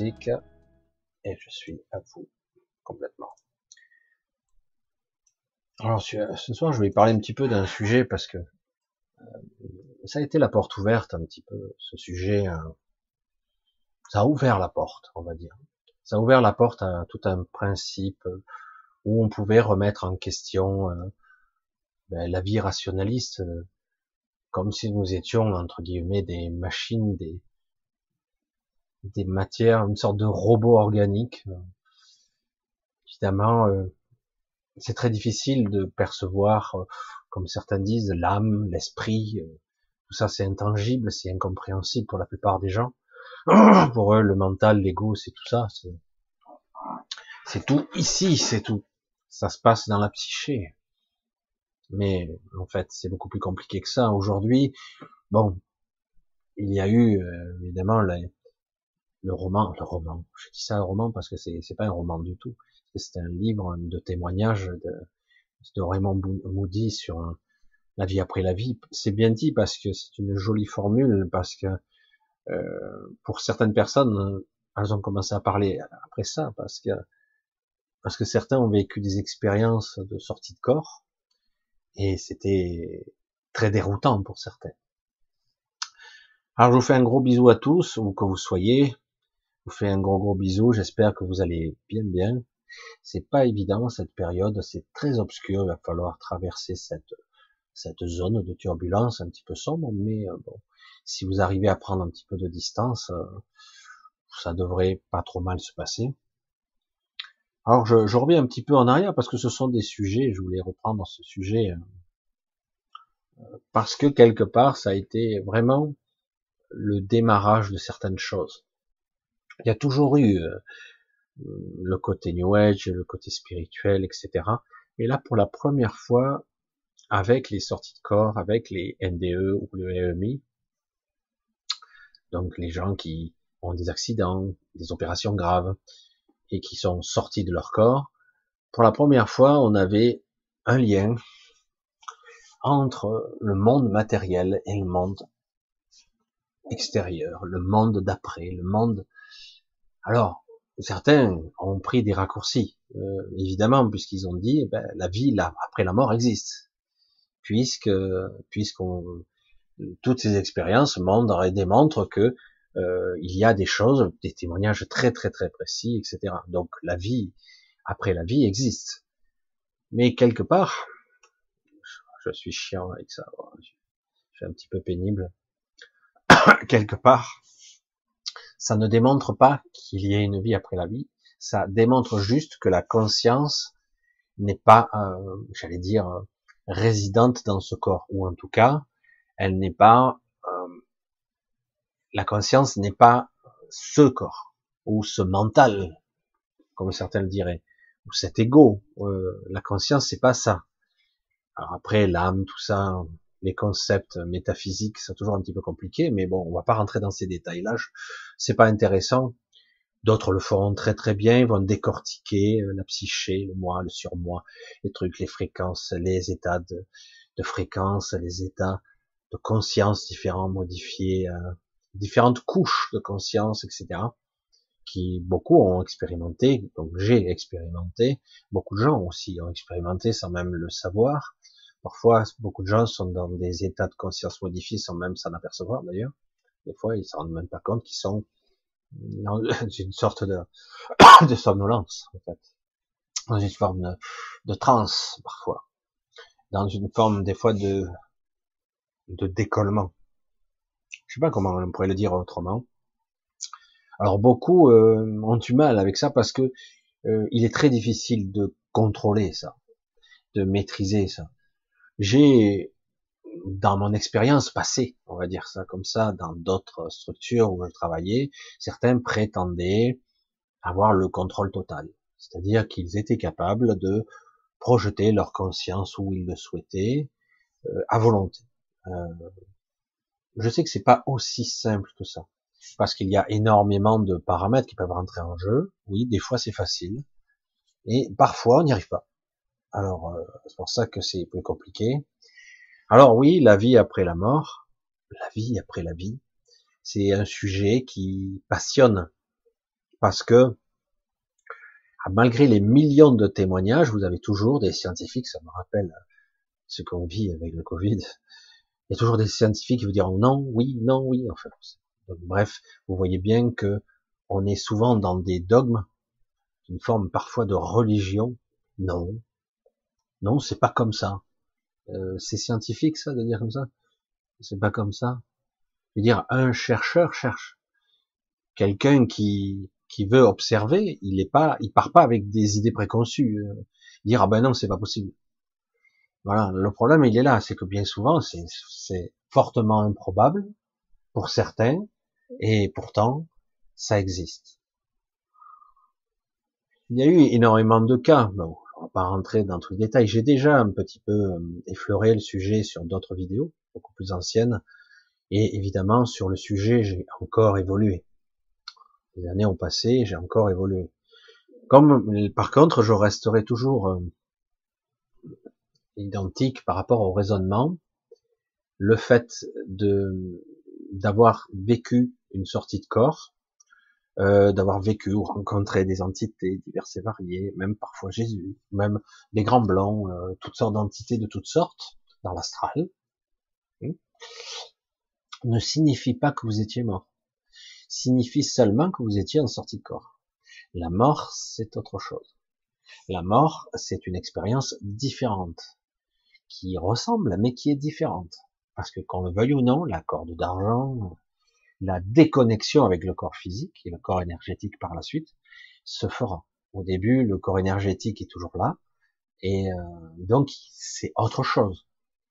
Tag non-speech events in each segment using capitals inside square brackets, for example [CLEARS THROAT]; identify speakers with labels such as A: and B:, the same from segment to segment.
A: et je suis à vous, complètement. Alors, ce soir, je vais parler un petit peu d'un sujet, parce que euh, ça a été la porte ouverte un petit peu, ce sujet, euh, ça a ouvert la porte, on va dire. Ça a ouvert la porte à tout un principe où on pouvait remettre en question euh, ben, la vie rationaliste, euh, comme si nous étions entre guillemets des machines, des des matières, une sorte de robot organique. Évidemment, euh, c'est très difficile de percevoir, comme certains disent, l'âme, l'esprit. tout ça, c'est intangible, c'est incompréhensible pour la plupart des gens. [CLEARS THROAT] pour eux, le mental, l'ego, c'est tout ça. C'est tout ici, c'est tout. Ça se passe dans la psyché. Mais en fait, c'est beaucoup plus compliqué que ça. Aujourd'hui, bon, il y a eu euh, évidemment le roman, le roman. Je dis ça un roman parce que c'est c'est pas un roman du tout. C'est un livre de témoignages de, de Raymond Moody sur la vie après la vie. C'est bien dit parce que c'est une jolie formule parce que euh, pour certaines personnes, elles ont commencé à parler après ça, parce que parce que certains ont vécu des expériences de sortie de corps, et c'était très déroutant pour certains. Alors je vous fais un gros bisou à tous, où que vous soyez. Vous fais un gros gros bisou. J'espère que vous allez bien bien. C'est pas évident cette période, c'est très obscur. Il va falloir traverser cette cette zone de turbulence un petit peu sombre, mais euh, bon, si vous arrivez à prendre un petit peu de distance, euh, ça devrait pas trop mal se passer. Alors je, je, reviens un petit peu en arrière parce que ce sont des sujets, je voulais reprendre ce sujet euh, parce que quelque part ça a été vraiment le démarrage de certaines choses. Il y a toujours eu euh, le côté New Age, le côté spirituel, etc. Et là, pour la première fois, avec les sorties de corps, avec les NDE ou le EMI, donc les gens qui ont des accidents, des opérations graves, et qui sont sortis de leur corps, pour la première fois, on avait un lien entre le monde matériel et le monde extérieur, le monde d'après, le monde. Alors, certains ont pris des raccourcis, euh, évidemment, puisqu'ils ont dit, eh ben, la vie là, après la mort existe, puisque puisqu'on toutes ces expériences montrent et démontrent que euh, il y a des choses, des témoignages très très très précis, etc. Donc la vie après la vie existe. Mais quelque part, je suis chiant avec ça, je suis un petit peu pénible. [COUGHS] quelque part, ça ne démontre pas qu'il y ait une vie après la vie. Ça démontre juste que la conscience n'est pas, euh, j'allais dire, résidente dans ce corps, ou en tout cas, elle n'est pas, euh, la conscience n'est pas ce corps ou ce mental, comme certains le diraient, ou cet ego. Euh, la conscience, c'est pas ça. Après, l'âme, tout ça, les concepts métaphysiques, c'est toujours un petit peu compliqué, mais bon, on va pas rentrer dans ces détails-là. C'est pas intéressant. D'autres le feront très très bien, ils vont décortiquer euh, la psyché, le moi, le surmoi, les trucs, les fréquences, les états de, de fréquence, les états de conscience différents, modifiés, euh, différentes couches de conscience, etc. Qui beaucoup ont expérimenté, donc j'ai expérimenté, beaucoup de gens aussi ont expérimenté sans même le savoir. Parfois, beaucoup de gens sont dans des états de conscience modifiés sans même s'en apercevoir d'ailleurs. Des fois, ils s'en rendent même pas compte qu'ils sont dans [LAUGHS] une sorte [COUGHS] de, somnolence, en fait. Dans une forme de, de transe, parfois. Dans une forme, des fois, de, de décollement. Je sais pas comment on pourrait le dire autrement. Alors beaucoup euh, ont du mal avec ça parce que euh, il est très difficile de contrôler ça, de maîtriser ça. J'ai dans mon expérience passée, on va dire ça comme ça, dans d'autres structures où je travaillais, certains prétendaient avoir le contrôle total. C'est-à-dire qu'ils étaient capables de projeter leur conscience où ils le souhaitaient, euh, à volonté. Euh, je sais que c'est pas aussi simple que ça, parce qu'il y a énormément de paramètres qui peuvent rentrer en jeu. Oui, des fois c'est facile, et parfois on n'y arrive pas. Alors, euh, c'est pour ça que c'est plus compliqué. Alors oui, la vie après la mort, la vie après la vie, c'est un sujet qui passionne parce que ah, malgré les millions de témoignages, vous avez toujours des scientifiques, ça me rappelle ce qu'on vit avec le Covid, il y a toujours des scientifiques qui vous diront non, oui, non, oui, enfin. Bref, vous voyez bien que on est souvent dans des dogmes, une forme parfois de religion. Non, non, c'est pas comme ça. Euh, c'est scientifique ça de dire comme ça? C'est pas comme ça. Je veux dire, un chercheur cherche. Quelqu'un qui qui veut observer, il est pas, il part pas avec des idées préconçues. Euh, dire ah ben non, c'est pas possible. Voilà, le problème il est là, c'est que bien souvent c'est fortement improbable pour certains, et pourtant ça existe. Il y a eu énormément de cas. Bon, pas rentrer dans tous les détails. J'ai déjà un petit peu euh, effleuré le sujet sur d'autres vidéos, beaucoup plus anciennes, et évidemment sur le sujet j'ai encore évolué. Les années ont passé, j'ai encore évolué. Comme par contre, je resterai toujours euh, identique par rapport au raisonnement, le fait de d'avoir vécu une sortie de corps, euh, d'avoir vécu ou rencontré des entités diverses et variées, même parfois Jésus, même des grands blancs, euh, toutes sortes d'entités de toutes sortes dans l'astral, hein, ne signifie pas que vous étiez mort. Signifie seulement que vous étiez en sortie de corps. La mort, c'est autre chose. La mort, c'est une expérience différente qui ressemble, mais qui est différente. Parce que qu'on le veuille ou non, la corde d'argent, la déconnexion avec le corps physique et le corps énergétique par la suite se fera. Au début, le corps énergétique est toujours là, et euh, donc c'est autre chose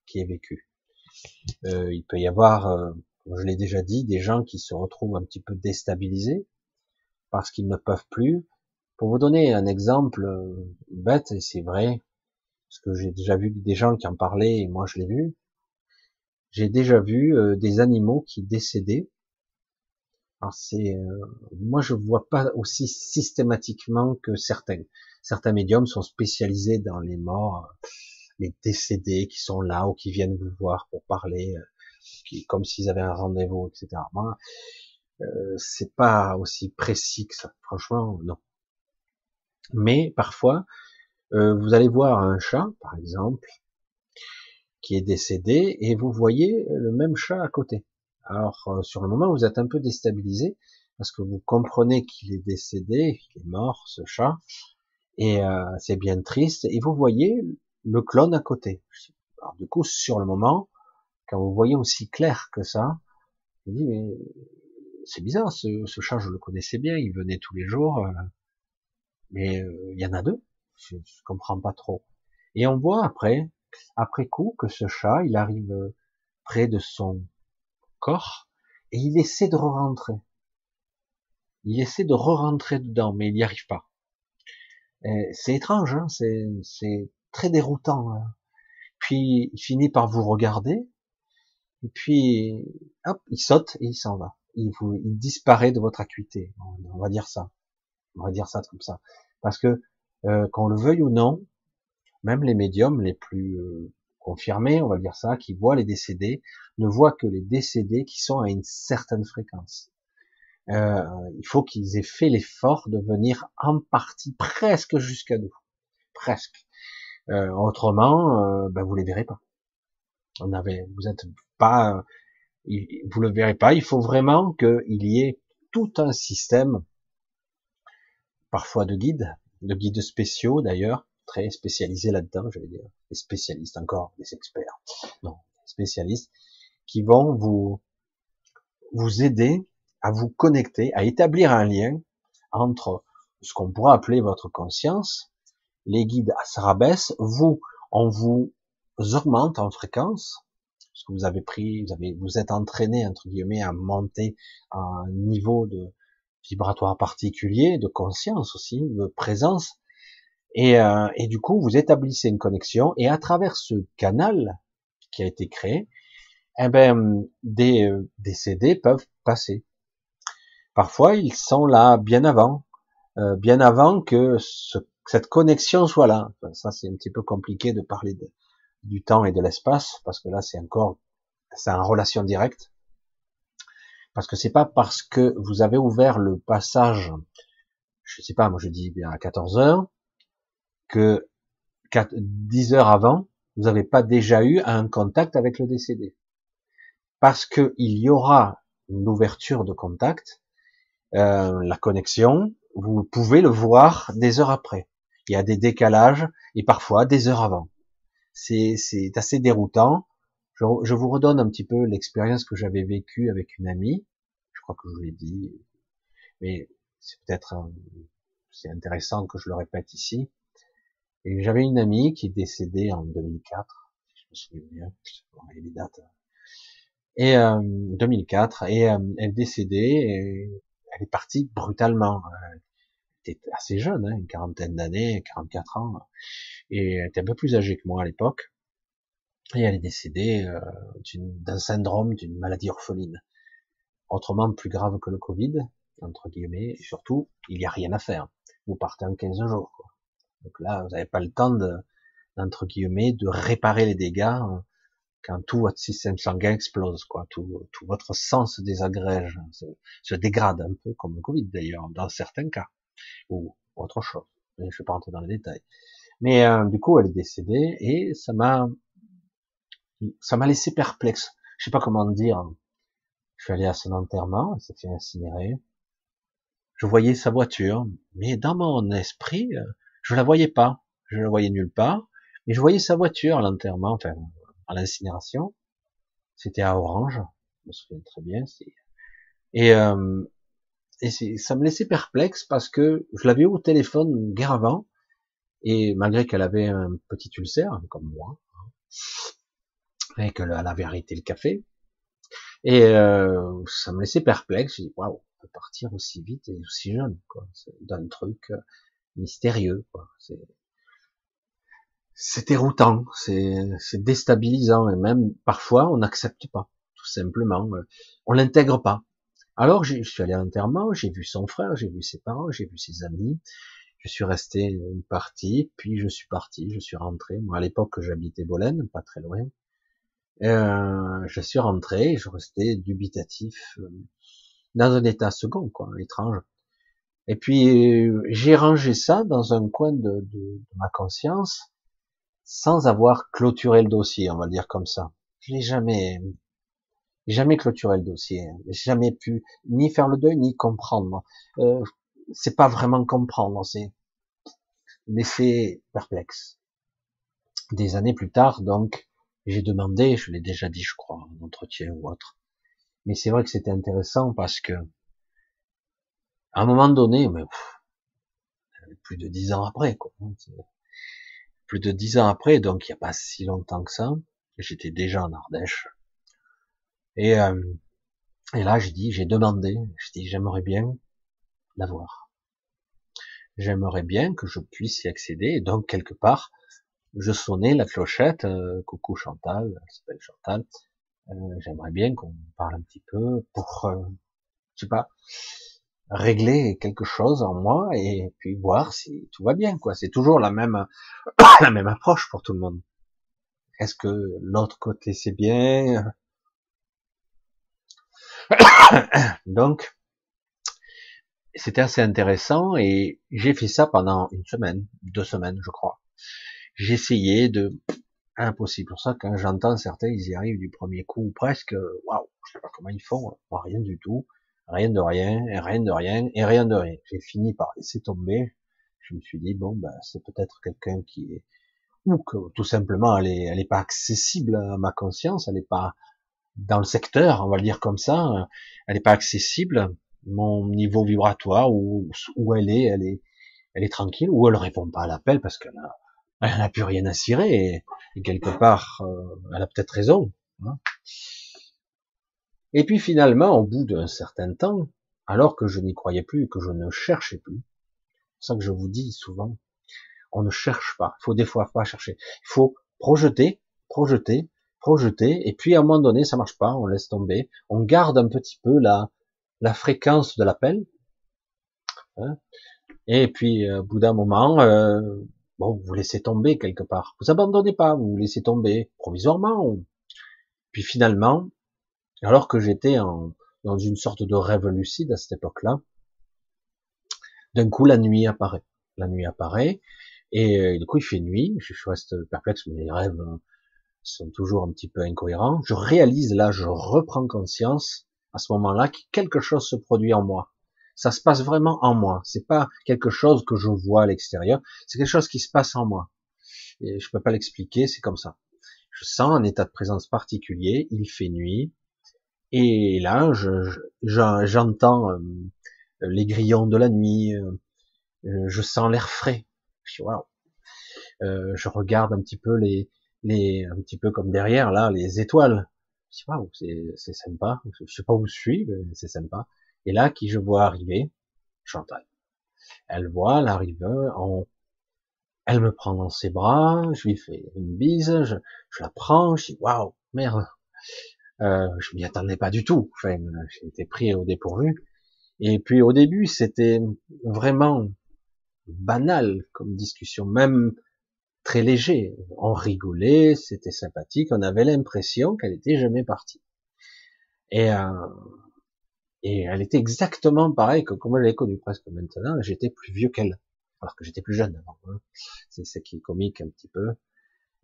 A: qui est vécu. Euh, il peut y avoir, euh, comme je l'ai déjà dit, des gens qui se retrouvent un petit peu déstabilisés parce qu'ils ne peuvent plus. Pour vous donner un exemple bête, et c'est vrai, parce que j'ai déjà vu des gens qui en parlaient et moi je l'ai vu. J'ai déjà vu euh, des animaux qui décédaient. C'est, euh, moi je vois pas aussi systématiquement que certains. Certains médiums sont spécialisés dans les morts, les décédés qui sont là ou qui viennent vous voir pour parler, euh, qui, comme s'ils avaient un rendez-vous, etc. Moi, c'est pas aussi précis que ça. Franchement, non. Mais parfois, euh, vous allez voir un chat, par exemple, qui est décédé, et vous voyez le même chat à côté. Alors, euh, sur le moment, vous êtes un peu déstabilisé, parce que vous comprenez qu'il est décédé, qu'il est mort, ce chat, et euh, c'est bien triste, et vous voyez le clone à côté. Alors, du coup, sur le moment, quand vous voyez aussi clair que ça, vous dites, mais c'est bizarre, ce, chat, je le connaissais bien, il venait tous les jours, mais il y en a deux je, je comprends pas trop. Et on voit après, après coup, que ce chat, il arrive près de son et il essaie de re-rentrer. Il essaie de re-rentrer dedans, mais il n'y arrive pas. C'est étrange, hein c'est très déroutant. Hein. puis il finit par vous regarder, et puis hop, il saute et il s'en va. Il disparaît de votre acuité. On va dire ça. On va dire ça comme ça. Parce que euh, qu'on le veuille ou non, même les médiums les plus euh, confirmés, on va dire ça, qui voient les décédés, ne voient que les décédés qui sont à une certaine fréquence. Euh, il faut qu'ils aient fait l'effort de venir en partie presque jusqu'à nous, presque. Euh, autrement, ben vous les verrez pas. On avait, vous êtes pas, vous le verrez pas. Il faut vraiment qu'il y ait tout un système, parfois de guide, de guides spéciaux d'ailleurs, très spécialisés là-dedans, je vais dire, des spécialistes encore, des experts, non, des spécialistes, qui vont vous vous aider à vous connecter, à établir un lien entre ce qu'on pourrait appeler votre conscience, les guides se rabaissent, vous, on vous augmente en fréquence, parce que vous avez pris, vous avez, vous êtes entraîné entre guillemets à monter à un niveau de vibratoire particulier, de conscience aussi, de présence. Et, euh, et du coup, vous établissez une connexion et à travers ce canal qui a été créé, eh ben, des, euh, des CD peuvent passer. Parfois, ils sont là bien avant, euh, bien avant que ce cette connexion soit là. ça, c'est un petit peu compliqué de parler du temps et de l'espace, parce que là, c'est encore, c'est en relation directe. Parce que c'est pas parce que vous avez ouvert le passage, je sais pas, moi je dis bien à 14 heures, que 10 heures avant, vous n'avez pas déjà eu un contact avec le décédé. Parce que il y aura une ouverture de contact, euh, la connexion, vous pouvez le voir des heures après. Il y a des décalages et parfois des heures avant. C'est assez déroutant. Je, je, vous redonne un petit peu l'expérience que j'avais vécue avec une amie. Je crois que je vous l'ai dit, mais c'est peut-être c'est intéressant que je le répète ici. Et j'avais une amie qui est décédée en 2004. Je me souviens bien, je les dates. Et euh, 2004 et euh, elle est décédée et elle est partie brutalement. Elle était assez jeune, hein, une quarantaine d'années, 44 ans, et elle était un peu plus âgée que moi à l'époque. Et elle est décédée euh, d'un syndrome, d'une maladie orpheline. Autrement plus grave que le Covid, entre guillemets, et surtout, il n'y a rien à faire. Vous partez en 15 jours. Quoi. Donc là, vous n'avez pas le temps de, entre guillemets, de réparer les dégâts hein, quand tout votre système sanguin explose, quoi. Tout, tout votre sang se désagrège, se, se, dégrade un peu, comme le Covid d'ailleurs, dans certains cas, ou autre chose. Je ne vais pas rentrer dans les détails. Mais euh, du coup, elle est décédée et ça m'a, ça m'a laissé perplexe. Je sais pas comment dire. Je suis allé à son enterrement, elle s'est fait incinérer. Je voyais sa voiture, mais dans mon esprit, euh, je la voyais pas. Je la voyais nulle part, mais je voyais sa voiture à l'enterrement, enfin, à l'incinération. C'était à Orange, je me souviens très bien. Et, euh, et ça me laissait perplexe parce que je l'avais au téléphone guère avant, et malgré qu'elle avait un petit ulcère, comme moi, et qu'elle avait arrêté le café, et euh, ça me laissait perplexe. J'ai dit waouh, on peut partir aussi vite et aussi jeune, quoi. C'est truc euh, mystérieux. C'est déroutant, c'est déstabilisant et même parfois on n'accepte pas, tout simplement, euh, on l'intègre pas. Alors je suis allé à l'enterrement, j'ai vu son frère, j'ai vu ses parents, j'ai vu ses amis, je suis resté une partie, puis je suis parti, je suis rentré. Moi à l'époque j'habitais Bolène, pas très loin. Euh, je suis rentré, je restais dubitatif, euh, dans un état second, quoi, étrange. Et puis j'ai rangé ça dans un coin de, ma conscience sans avoir clôturé le dossier, on va dire comme ça. Je n'ai jamais, jamais clôturé le dossier. J'ai jamais pu ni faire le deuil ni comprendre. Euh, c'est pas vraiment comprendre, c'est laisser perplexe. Des années plus tard, donc, j'ai demandé, je l'ai déjà dit, je crois, en entretien ou autre. Mais c'est vrai que c'était intéressant parce que, à un moment donné, mais plus de dix ans après, quoi, hein, plus de dix ans après, donc il n'y a pas si longtemps que ça, j'étais déjà en Ardèche. Et, euh, et là, j'ai dit, j'ai demandé, j'ai dit, j'aimerais bien la voir. J'aimerais bien que je puisse y accéder. Et donc, quelque part, je sonnais la clochette, euh, coucou Chantal, elle s'appelle Chantal, euh, j'aimerais bien qu'on parle un petit peu pour, euh, je sais pas, régler quelque chose en moi et puis voir si tout va bien quoi. C'est toujours la même [COUGHS] la même approche pour tout le monde. Est-ce que l'autre côté c'est bien? [COUGHS] Donc c'était assez intéressant et j'ai fait ça pendant une semaine, deux semaines je crois. Essayé de impossible pour ça quand j'entends certains ils y arrivent du premier coup presque waouh je sais pas comment ils font rien du tout rien de rien, rien de rien, et rien de rien. J'ai fini par laisser tomber. Je me suis dit, bon, ben, c'est peut-être quelqu'un qui est, ou que tout simplement, elle est, elle est pas accessible à ma conscience, elle est pas dans le secteur, on va le dire comme ça, elle est pas accessible, mon niveau vibratoire, où, où elle est, elle est, elle est tranquille, ou elle répond pas à l'appel parce qu'elle a, elle n'a plus rien à cirer, et, quelque part, euh, elle a peut-être raison. Hein. Et puis finalement, au bout d'un certain temps, alors que je n'y croyais plus que je ne cherchais plus, c'est ça que je vous dis souvent, on ne cherche pas. Il faut des fois pas chercher. Il faut projeter, projeter, projeter, et puis à un moment donné, ça marche pas, on laisse tomber. On garde un petit peu la, la fréquence de l'appel. Hein Et puis, au bout d'un moment, euh, bon, vous laissez tomber quelque part. Vous abandonnez pas, vous laissez tomber provisoirement. Puis finalement, alors que j'étais dans une sorte de rêve lucide à cette époque-là, d'un coup la nuit apparaît. La nuit apparaît et euh, du coup il fait nuit. Je reste perplexe, mes rêves sont toujours un petit peu incohérents. Je réalise là, je reprends conscience à ce moment-là que quelque chose se produit en moi. Ça se passe vraiment en moi. C'est pas quelque chose que je vois à l'extérieur. C'est quelque chose qui se passe en moi. Et je peux pas l'expliquer. C'est comme ça. Je sens un état de présence particulier. Il fait nuit. Et là, j'entends euh, les grillons de la nuit. Euh, je sens l'air frais. Je, euh, je regarde un petit peu les, les, un petit peu comme derrière là, les étoiles. Je dis waouh, c'est sympa. Je sais pas où je suis, mais c'est sympa. Et là, qui je vois arriver, Chantal. Elle voit l'arrivée, on, elle me prend dans ses bras, je lui fais une bise, je, je la prends, je dis waouh, merde, euh, je m'y attendais pas du tout. Enfin, j'ai été pris au dépourvu. Et puis au début, c'était vraiment banal comme discussion, même très léger. On rigolait, c'était sympathique, on avait l'impression qu'elle était jamais partie. Et, euh, et elle était exactement pareille que comme je l'ai connue presque maintenant, j'étais plus vieux qu'elle, alors que j'étais plus jeune avant. Hein. C'est ce qui est comique un petit peu.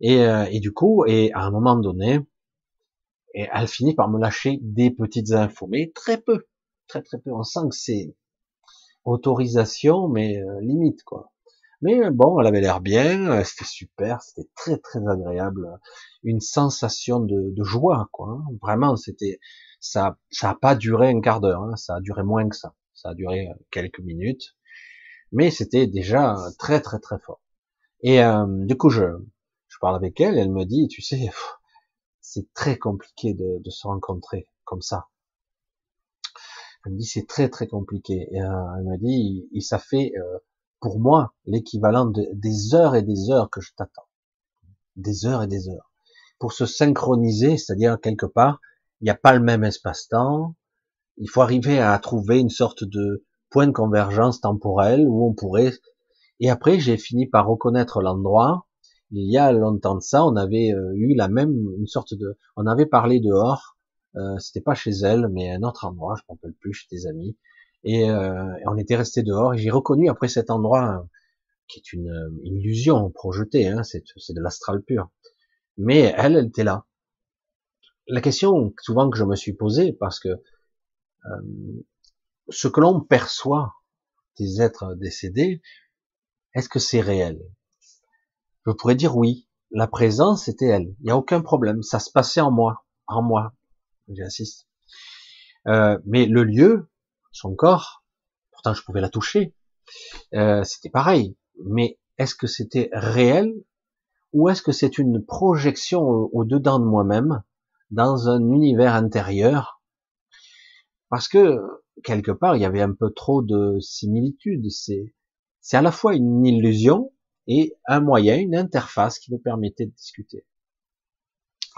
A: Et, euh, et du coup, et à un moment donné, et elle finit par me lâcher des petites infos, mais très peu, très très peu. On sent que c'est autorisation, mais euh, limite quoi. Mais bon, elle avait l'air bien, euh, c'était super, c'était très très agréable, une sensation de, de joie quoi. Hein. Vraiment, c'était ça, ça a pas duré un quart d'heure, hein. ça a duré moins que ça, ça a duré euh, quelques minutes, mais c'était déjà très très très fort. Et euh, du coup, je je parle avec elle, elle me dit, tu sais, c'est très compliqué de, de se rencontrer comme ça. Elle me dit c'est très très compliqué. Et, euh, elle me dit, et ça fait euh, pour moi l'équivalent de, des heures et des heures que je t'attends, des heures et des heures, pour se synchroniser, c'est-à-dire quelque part, il n'y a pas le même espace-temps. Il faut arriver à trouver une sorte de point de convergence temporelle où on pourrait. Et après, j'ai fini par reconnaître l'endroit. Il y a longtemps de ça, on avait euh, eu la même une sorte de, on avait parlé dehors euh, c'était pas chez elle, mais un autre endroit, je ne rappelle plus, chez des amis. Et, euh, on était resté dehors. Et j'ai reconnu après cet endroit qui est une, illusion projetée, hein, c'est de l'astral pur. Mais elle, elle était là. La question souvent que je me suis posée, parce que euh, ce que l'on perçoit des êtres décédés, est-ce que c'est réel? Je pourrais dire oui. La présence était elle. Il n'y a aucun problème. Ça se passait en moi, en moi j'insiste. Euh, mais le lieu, son corps, pourtant je pouvais la toucher, euh, c'était pareil. Mais est-ce que c'était réel ou est-ce que c'est une projection au-dedans de moi-même, dans un univers intérieur? Parce que quelque part, il y avait un peu trop de similitudes. C'est, c'est à la fois une illusion et un moyen, une interface qui me permettait de discuter.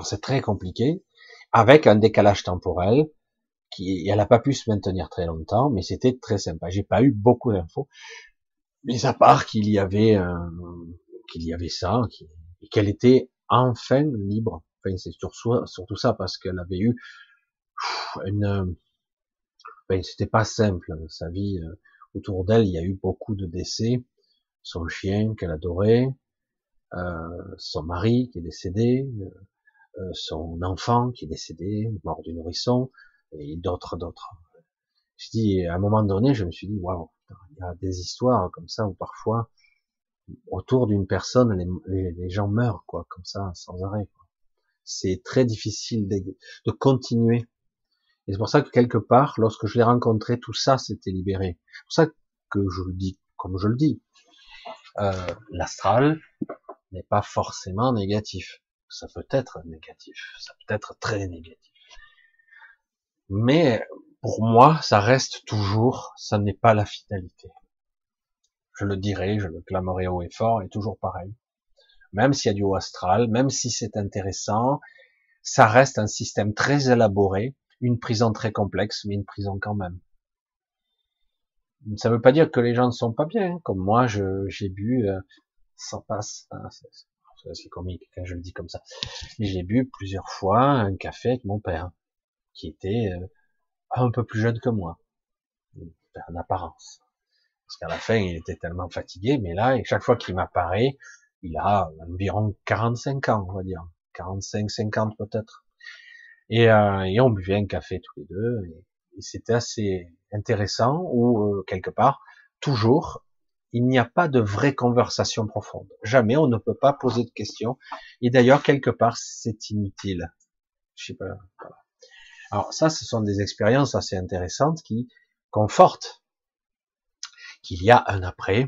A: C'est très compliqué avec un décalage temporel qui, elle n'a pas pu se maintenir très longtemps, mais c'était très sympa. J'ai pas eu beaucoup d'infos, mais à part qu'il y avait qu'il y avait ça, et qu'elle était enfin libre. Enfin, c'est surtout, ça parce qu'elle avait eu une, enfin, c'était pas simple sa vie euh, autour d'elle. Il y a eu beaucoup de décès. Son chien qu'elle adorait, euh, son mari qui est décédé, euh, euh, son enfant qui est décédé, mort du nourrisson, et d'autres, d'autres. Je dis, à un moment donné, je me suis dit, waouh, il y a des histoires comme ça où parfois, autour d'une personne, les, gens meurent, quoi, comme ça, sans arrêt. C'est très difficile de, de continuer. Et c'est pour ça que quelque part, lorsque je l'ai rencontré, tout ça s'était libéré. C'est pour ça que je le dis comme je le dis. Euh, L'astral n'est pas forcément négatif ça peut être négatif, ça peut être très négatif. Mais pour moi, ça reste toujours, ça n'est pas la finalité. Je le dirai, je le clamerai haut et fort, et toujours pareil. Même s'il y a du haut astral, même si c'est intéressant, ça reste un système très élaboré, une prison très complexe, mais une prison quand même. Ça veut pas dire que les gens ne sont pas bien. Hein. Comme moi, j'ai bu, euh, ça passe, hein, c'est comique quand je le dis comme ça. J'ai bu plusieurs fois un café avec mon père, qui était euh, un peu plus jeune que moi, en apparence. Parce qu'à la fin, il était tellement fatigué, mais là, chaque fois qu'il m'apparaît, il a environ 45 ans, on va dire. 45, 50 peut-être. Et, euh, et on buvait un café tous les deux, c'était assez intéressant, ou euh, quelque part, toujours, il n'y a pas de vraie conversation profonde. Jamais on ne peut pas poser de questions. Et d'ailleurs, quelque part, c'est inutile. Je sais pas. Alors ça, ce sont des expériences assez intéressantes qui confortent qu'il y a un après,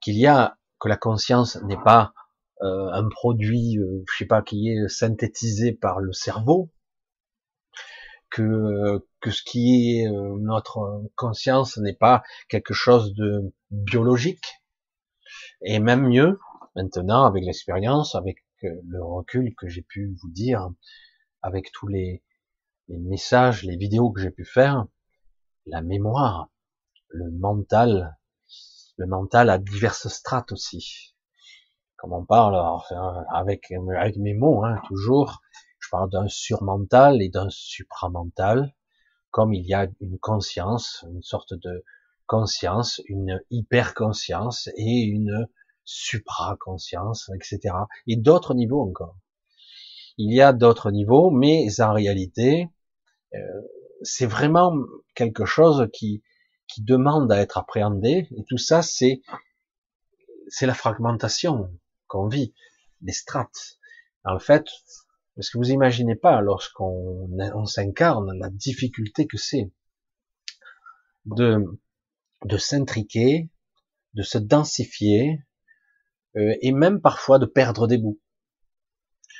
A: qu'il y a que la conscience n'est pas euh, un produit, euh, je sais pas, qui est synthétisé par le cerveau, que que ce qui est euh, notre conscience n'est pas quelque chose de biologique, et même mieux maintenant avec l'expérience, avec le recul que j'ai pu vous dire, avec tous les, les messages, les vidéos que j'ai pu faire, la mémoire, le mental, le mental a diverses strates aussi. Comme on parle, enfin, avec, avec mes mots, hein, toujours, je parle d'un surmental et d'un supramental, comme il y a une conscience, une sorte de conscience, une hyper-conscience et une supra-conscience, etc. Et d'autres niveaux encore. Il y a d'autres niveaux, mais en réalité, euh, c'est vraiment quelque chose qui, qui demande à être appréhendé. Et tout ça, c'est c'est la fragmentation qu'on vit, les strates. En fait, parce que vous imaginez pas, lorsqu'on on, s'incarne, la difficulté que c'est de de s'intriquer, de se densifier, euh, et même parfois de perdre des bouts.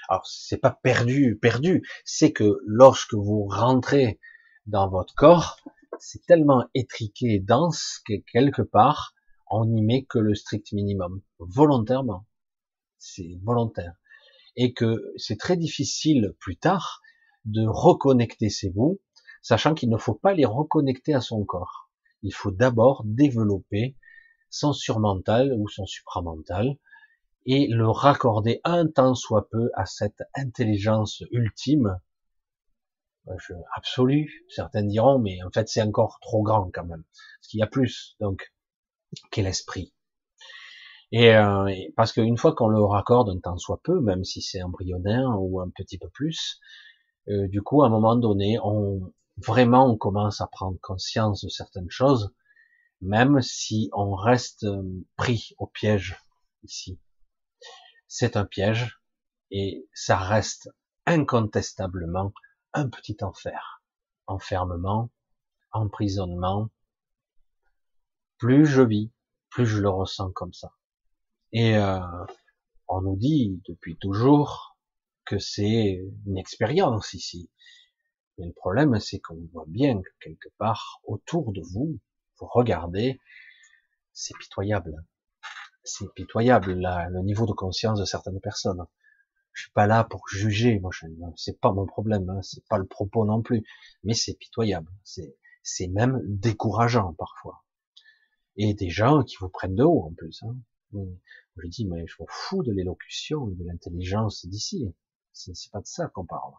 A: Alors c'est pas perdu, perdu, c'est que lorsque vous rentrez dans votre corps, c'est tellement étriqué et dense que quelque part, on n'y met que le strict minimum, volontairement. C'est volontaire. Et que c'est très difficile plus tard de reconnecter ces bouts, sachant qu'il ne faut pas les reconnecter à son corps. Il faut d'abord développer son surmental ou son supramental et le raccorder un tant soit peu à cette intelligence ultime absolu. Certains diront, mais en fait, c'est encore trop grand quand même. Parce qu'il y a plus, donc, qu'est l'esprit. Et, euh, parce qu'une fois qu'on le raccorde un temps soit peu, même si c'est embryonnaire ou un petit peu plus, euh, du coup, à un moment donné, on vraiment on commence à prendre conscience de certaines choses, même si on reste euh, pris au piège ici. C'est un piège et ça reste incontestablement un petit enfer, enfermement, emprisonnement. Plus je vis, plus je le ressens comme ça. Et euh, on nous dit depuis toujours que c'est une expérience ici. Mais le problème, c'est qu'on voit bien que quelque part autour de vous, vous regardez, c'est pitoyable. C'est pitoyable le niveau de conscience de certaines personnes. Je suis pas là pour juger, moi, c'est pas mon problème, hein, c'est pas le propos non plus, mais c'est pitoyable, c'est, c'est même décourageant parfois. Et des gens qui vous prennent de haut en plus. Hein. Je dis, mais je m'en fous de l'élocution et de l'intelligence d'ici. C'est, c'est pas de ça qu'on parle.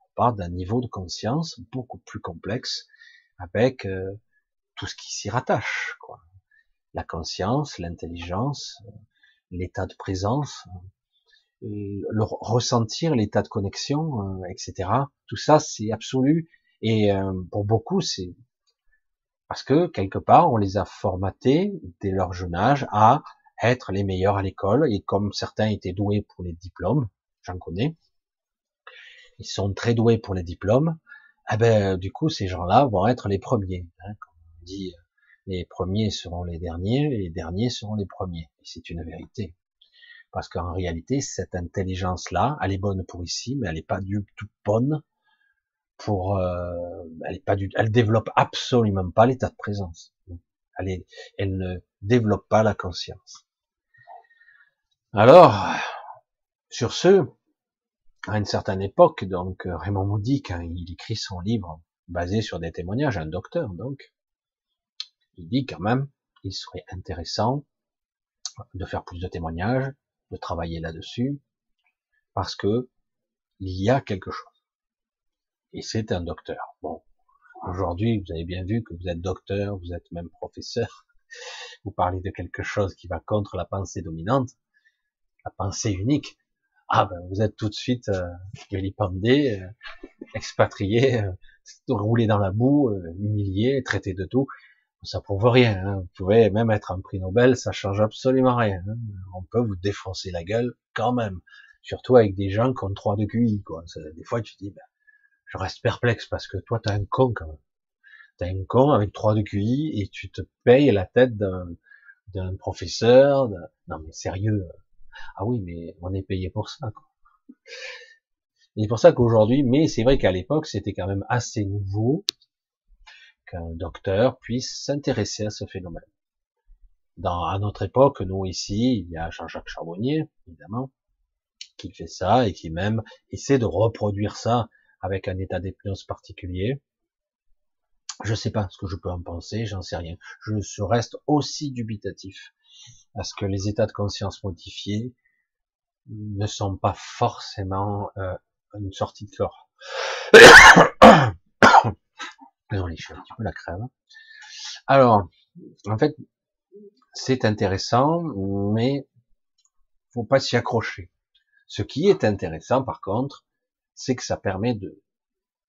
A: On parle d'un niveau de conscience beaucoup plus complexe avec euh, tout ce qui s'y rattache, quoi. La conscience, l'intelligence, l'état de présence, le ressentir, l'état de connexion, euh, etc. Tout ça, c'est absolu. Et euh, pour beaucoup, c'est parce que quelque part, on les a formatés dès leur jeune âge à être les meilleurs à l'école. Et comme certains étaient doués pour les diplômes, j'en connais, ils sont très doués pour les diplômes. Eh ben, du coup, ces gens-là vont être les premiers. Hein, comme on dit, les premiers seront les derniers, les derniers seront les premiers. C'est une vérité. Parce qu'en réalité, cette intelligence-là, elle est bonne pour ici, mais elle n'est pas du tout bonne pour, euh, elle est pas du, elle développe absolument pas l'état de présence. Elle ne développe pas la conscience. Alors, sur ce, à une certaine époque, donc Raymond Moody, quand il écrit son livre basé sur des témoignages, un docteur donc, Il dit quand même, il serait intéressant de faire plus de témoignages, de travailler là-dessus, parce que il y a quelque chose. Et c'est un docteur. Bon, aujourd'hui, vous avez bien vu que vous êtes docteur, vous êtes même professeur. [LAUGHS] Vous parlez de quelque chose qui va contre la pensée dominante, la pensée unique. Ah ben, vous êtes tout de suite euh, vilipendé, euh, expatrié, euh, roulé dans la boue, euh, humilié, traité de tout. Ça prouve rien. Hein. Vous pouvez même être un prix Nobel, ça change absolument rien. Hein. On peut vous défoncer la gueule quand même, surtout avec des gens qui ont trois de QI. Quoi. Des fois, tu te dis, ben, je reste perplexe parce que toi, t'es un con quand même. T'es un con avec trois de QI et tu te payes la tête d'un professeur. Non mais sérieux. Ah oui, mais on est payé pour ça. Quoi. Et c'est pour ça qu'aujourd'hui, mais c'est vrai qu'à l'époque, c'était quand même assez nouveau qu'un docteur puisse s'intéresser à ce phénomène. Dans, à notre époque, nous ici, il y a Jean-Jacques Charbonnier, évidemment, qui fait ça et qui même essaie de reproduire ça avec un état d'hypnose particulier. Je sais pas ce que je peux en penser, j'en sais rien. Je reste aussi dubitatif à ce que les états de conscience modifiés ne sont pas forcément euh, une sortie de corps. [COUGHS] Un petit peu la. Alors, en fait, c'est intéressant, mais faut pas s'y accrocher. Ce qui est intéressant, par contre, c'est que ça permet de,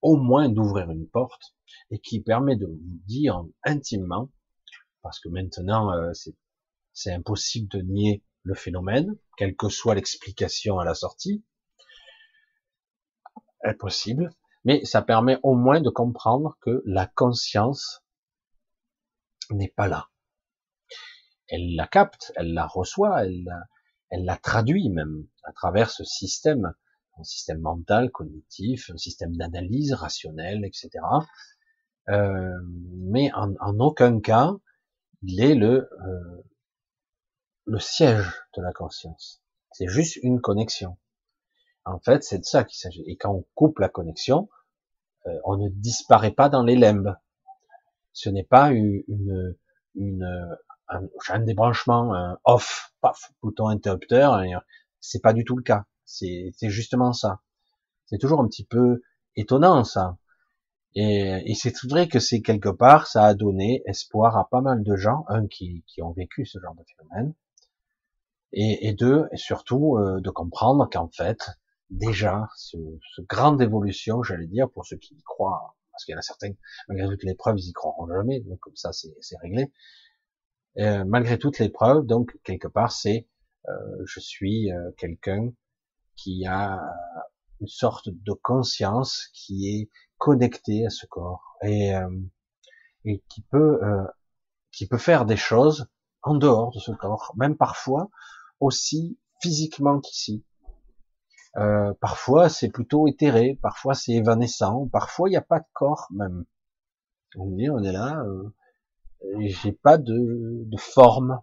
A: au moins d'ouvrir une porte et qui permet de vous dire intimement, parce que maintenant euh, c'est impossible de nier le phénomène, quelle que soit l'explication à la sortie, impossible, mais ça permet au moins de comprendre que la conscience n'est pas là. Elle la capte, elle la reçoit, elle la, elle la traduit même à travers ce système un système mental, cognitif, un système d'analyse rationnelle, etc. Euh, mais en, en, aucun cas, il est le, euh, le siège de la conscience. C'est juste une connexion. En fait, c'est de ça qu'il s'agit. Et quand on coupe la connexion, euh, on ne disparaît pas dans les limbes. Ce n'est pas une, une, un, un débranchement, un off, paf, bouton interrupteur. C'est pas du tout le cas. C'est justement ça. C'est toujours un petit peu étonnant ça. Et, et c'est vrai que c'est quelque part, ça a donné espoir à pas mal de gens, un qui, qui ont vécu ce genre de phénomène, et, et deux, et surtout euh, de comprendre qu'en fait, déjà, ce, ce grande évolution, j'allais dire, pour ceux qui y croient, parce qu'il y en a certains, malgré toutes les preuves, ils y croiront jamais, donc comme ça c'est réglé. Euh, malgré toutes les preuves, donc quelque part, c'est euh, je suis euh, quelqu'un qui a une sorte de conscience qui est connectée à ce corps et, euh, et qui peut euh, qui peut faire des choses en dehors de ce corps, même parfois aussi physiquement qu'ici. Euh, parfois c'est plutôt éthéré, parfois c'est évanescent, parfois il n'y a pas de corps même. On dit on est là, euh, j'ai pas de, de forme.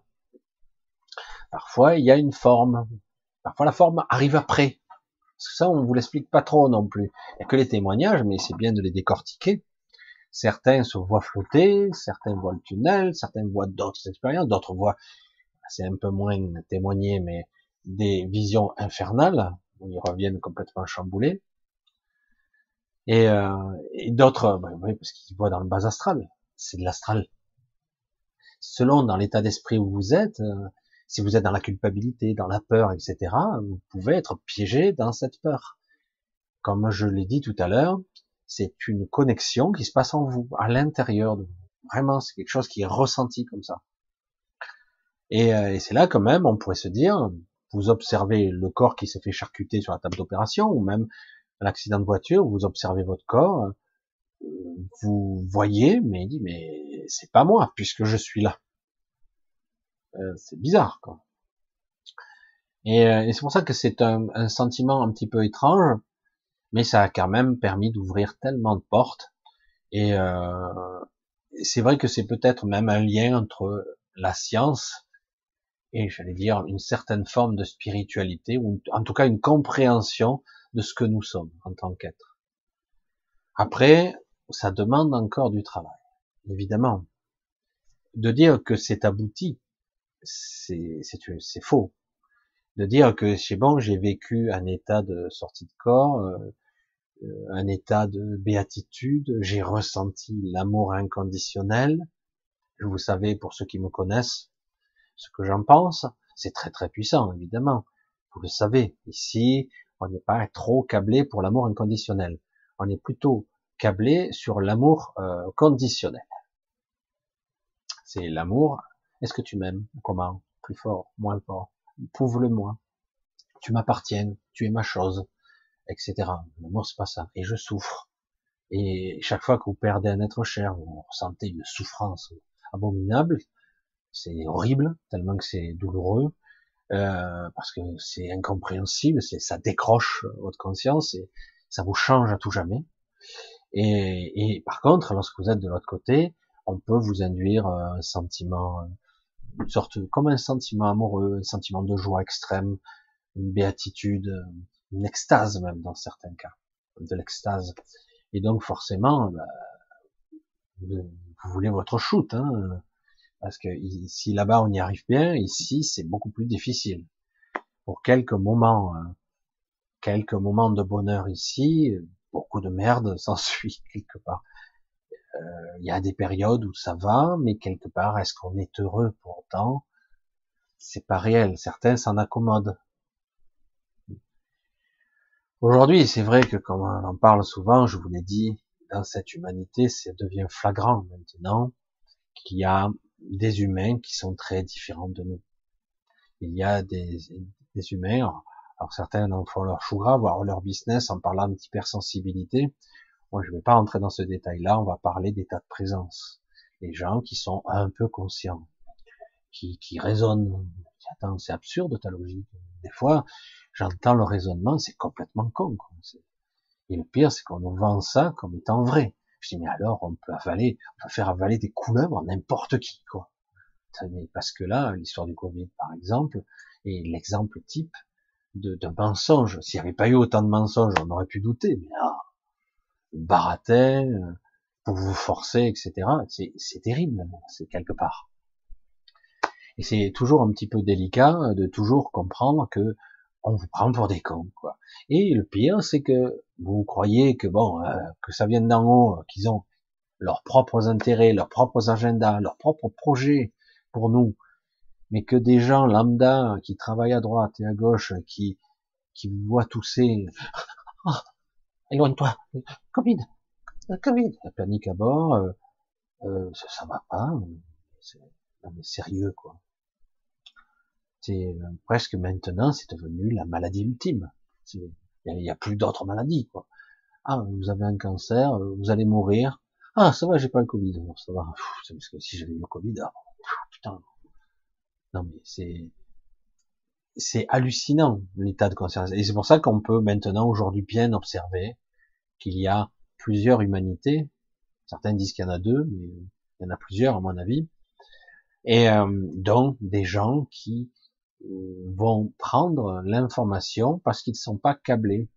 A: Parfois il y a une forme, Parfois la forme arrive après. Parce que ça, on vous l'explique pas trop non plus. Il n'y a que les témoignages, mais c'est bien de les décortiquer. Certains se voient flotter, certains voient le tunnel, certains voient d'autres expériences, d'autres voient, c'est un peu moins témoigné, mais des visions infernales, où ils reviennent complètement chamboulés. Et, euh, et d'autres, ben oui, parce qu'ils voient dans le bas astral. C'est de l'astral. Selon dans l'état d'esprit où vous êtes, euh, si vous êtes dans la culpabilité, dans la peur, etc., vous pouvez être piégé dans cette peur. Comme je l'ai dit tout à l'heure, c'est une connexion qui se passe en vous, à l'intérieur de vous. Vraiment, c'est quelque chose qui est ressenti comme ça. Et, euh, et c'est là quand même, on pourrait se dire, vous observez le corps qui se fait charcuter sur la table d'opération, ou même un accident de voiture, vous observez votre corps, vous voyez, mais il dit, mais c'est pas moi, puisque je suis là. Euh, c'est bizarre, quoi. Et, euh, et c'est pour ça que c'est un, un, sentiment un petit peu étrange, mais ça a quand même permis d'ouvrir tellement de portes. Et euh, c'est vrai que c'est peut-être même un lien entre la science et, j'allais dire, une certaine forme de spiritualité, ou en tout cas une compréhension de ce que nous sommes en tant qu'être. Après, ça demande encore du travail, évidemment. de dire que c'est abouti, c'est faux. De dire que c'est bon, j'ai vécu un état de sortie de corps, euh, euh, un état de béatitude, j'ai ressenti l'amour inconditionnel. Vous savez, pour ceux qui me connaissent, ce que j'en pense, c'est très très puissant, évidemment. Vous le savez, ici, on n'est pas trop câblé pour l'amour inconditionnel. On est plutôt câblé sur l'amour euh, conditionnel. C'est l'amour. Est-ce que tu m'aimes? Comment? Plus fort, moins fort? Prouve-le-moi. Tu m'appartiens. Tu es ma chose, etc. L'amour c'est pas ça. Et je souffre. Et chaque fois que vous perdez un être cher, vous ressentez une souffrance abominable. C'est horrible, tellement que c'est douloureux, euh, parce que c'est incompréhensible, c'est ça décroche votre conscience et ça vous change à tout jamais. Et, et par contre, lorsque vous êtes de l'autre côté, on peut vous induire euh, un sentiment, une sorte, comme un sentiment amoureux, un sentiment de joie extrême, une béatitude, une extase même dans certains cas, de l'extase. Et donc forcément, bah, vous, voulez votre shoot, hein, parce que si là-bas on y arrive bien, ici c'est beaucoup plus difficile. Pour quelques moments, hein, quelques moments de bonheur ici, beaucoup de merde [LAUGHS] s'ensuit quelque part. Euh, il y a des périodes où ça va, mais quelque part, est-ce qu'on est heureux pour autant? C'est pas réel. Certains s'en accommodent. Aujourd'hui, c'est vrai que comme on en parle souvent, je vous l'ai dit, dans cette humanité, ça devient flagrant maintenant qu'il y a des humains qui sont très différents de nous. Il y a des, des humains, alors certains en font leur chou voire leur business en parlant d'hypersensibilité. Moi, je ne vais pas rentrer dans ce détail-là. On va parler d'état de présence. Les gens qui sont un peu conscients, qui, qui raisonnent. Attends, c'est absurde ta logique. Des fois, j'entends le raisonnement, c'est complètement con. Et le pire, c'est qu'on nous vend ça comme étant vrai. Je dis, mais alors, on peut avaler, on peut faire avaler des couleuvres n'importe qui, quoi. Parce que là, l'histoire du Covid, par exemple, est l'exemple type d'un mensonge. S'il n'y avait pas eu autant de mensonges, on aurait pu douter. Mais là, baratin, euh, pour vous forcer, etc. C'est terrible, c'est quelque part. Et c'est toujours un petit peu délicat de toujours comprendre que on vous prend pour des cons, quoi. Et le pire, c'est que vous croyez que bon, euh, que ça vient d'en haut, qu'ils ont leurs propres intérêts, leurs propres agendas, leurs propres projets pour nous, mais que des gens lambda qui travaillent à droite et à gauche, qui, qui vous voient tousser, oh, [LAUGHS] éloigne-toi, Covid, Covid, la panique à bord, euh, euh, ça, ça, va pas, non mais sérieux quoi. C'est euh, presque maintenant, c'est devenu la maladie ultime. Il n'y a, plus d'autres maladies quoi. Ah, vous avez un cancer, vous allez mourir. Ah, ça va, j'ai pas le Covid. ça va. parce que si j'avais eu le Covid, ah, putain, non mais c'est c'est hallucinant l'état de conscience. Et c'est pour ça qu'on peut maintenant aujourd'hui bien observer qu'il y a plusieurs humanités. Certains disent qu'il y en a deux, mais il y en a plusieurs à mon avis. Et euh, donc des gens qui euh, vont prendre l'information parce qu'ils ne sont pas câblés.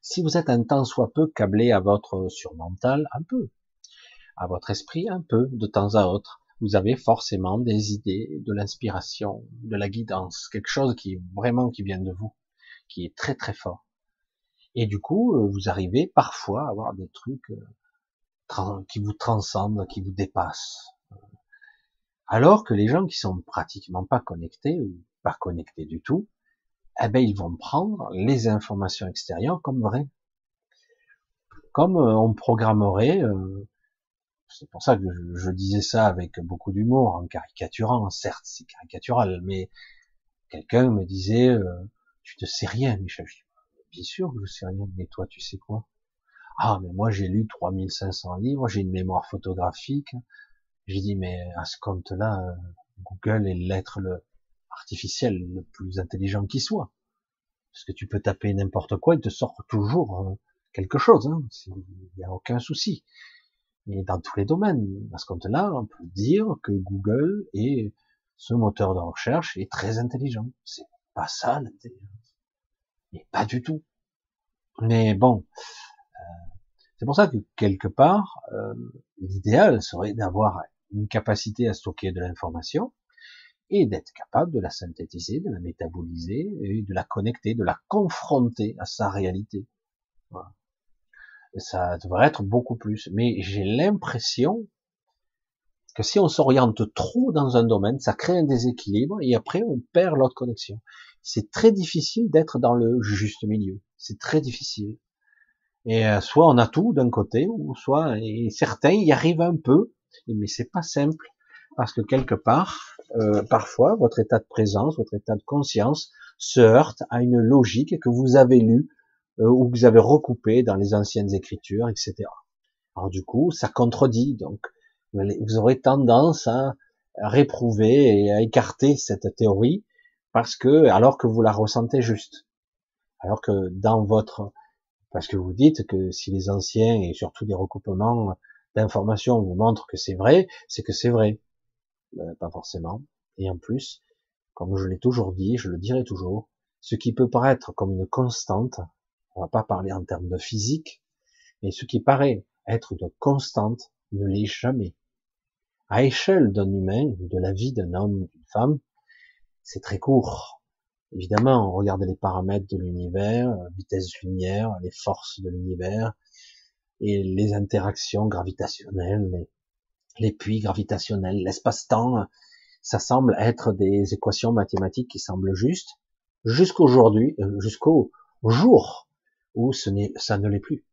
A: Si vous êtes un tant soit peu câblé à votre surmental, un peu, à votre esprit, un peu, de temps à autre, vous avez forcément des idées, de l'inspiration, de la guidance, quelque chose qui vraiment qui vient de vous, qui est très très fort. Et du coup, euh, vous arrivez parfois à avoir des trucs euh, qui vous transcendent, qui vous dépassent. Alors que les gens qui sont pratiquement pas connectés ou pas connectés du tout, eh ben ils vont prendre les informations extérieures comme vraies. Comme euh, on programmerait c'est pour ça que je, disais ça avec beaucoup d'humour, en caricaturant. Certes, c'est caricatural, mais quelqu'un me disait, euh, tu ne sais rien, Michel. Bien sûr que je sais rien, mais toi, tu sais quoi? Ah, mais moi, j'ai lu 3500 livres, j'ai une mémoire photographique. J'ai dit, mais à ce compte-là, euh, Google est l'être le artificiel le plus intelligent qui soit. Parce que tu peux taper n'importe quoi, il te sort toujours euh, quelque chose. Hein. Il n'y a aucun souci et dans tous les domaines. À ce compte-là, on peut dire que Google et ce moteur de recherche est très intelligent. C'est pas ça l'intelligence. Mais pas du tout. Mais bon, euh, C'est pour ça que quelque part, euh, l'idéal serait d'avoir une capacité à stocker de l'information et d'être capable de la synthétiser, de la métaboliser et de la connecter, de la confronter à sa réalité. Ça devrait être beaucoup plus. Mais j'ai l'impression que si on s'oriente trop dans un domaine, ça crée un déséquilibre et après on perd l'autre connexion. C'est très difficile d'être dans le juste milieu. C'est très difficile. Et euh, soit on a tout d'un côté, ou soit et certains y arrivent un peu, mais c'est pas simple parce que quelque part, euh, parfois, votre état de présence, votre état de conscience se heurte à une logique que vous avez lue euh, ou que vous avez recoupée dans les anciennes écritures, etc. Alors du coup, ça contredit. Donc, vous aurez tendance à réprouver et à écarter cette théorie parce que, alors que vous la ressentez juste, alors que dans votre, parce que vous dites que si les anciens et surtout des recoupements d'informations vous montrent que c'est vrai, c'est que c'est vrai. Ben, pas forcément. Et en plus, comme je l'ai toujours dit, je le dirai toujours, ce qui peut paraître comme une constante, on va pas parler en termes de physique, mais ce qui paraît être une constante ne l'est jamais. À échelle d'un humain, de la vie d'un homme, d'une femme, c'est très court. Évidemment, on regarde les paramètres de l'univers, vitesse lumière, les forces de l'univers, et les interactions gravitationnelles, les, puits gravitationnels, l'espace-temps, ça semble être des équations mathématiques qui semblent justes, jusqu'aujourd'hui, euh, jusqu'au jour où ça ne l'est plus.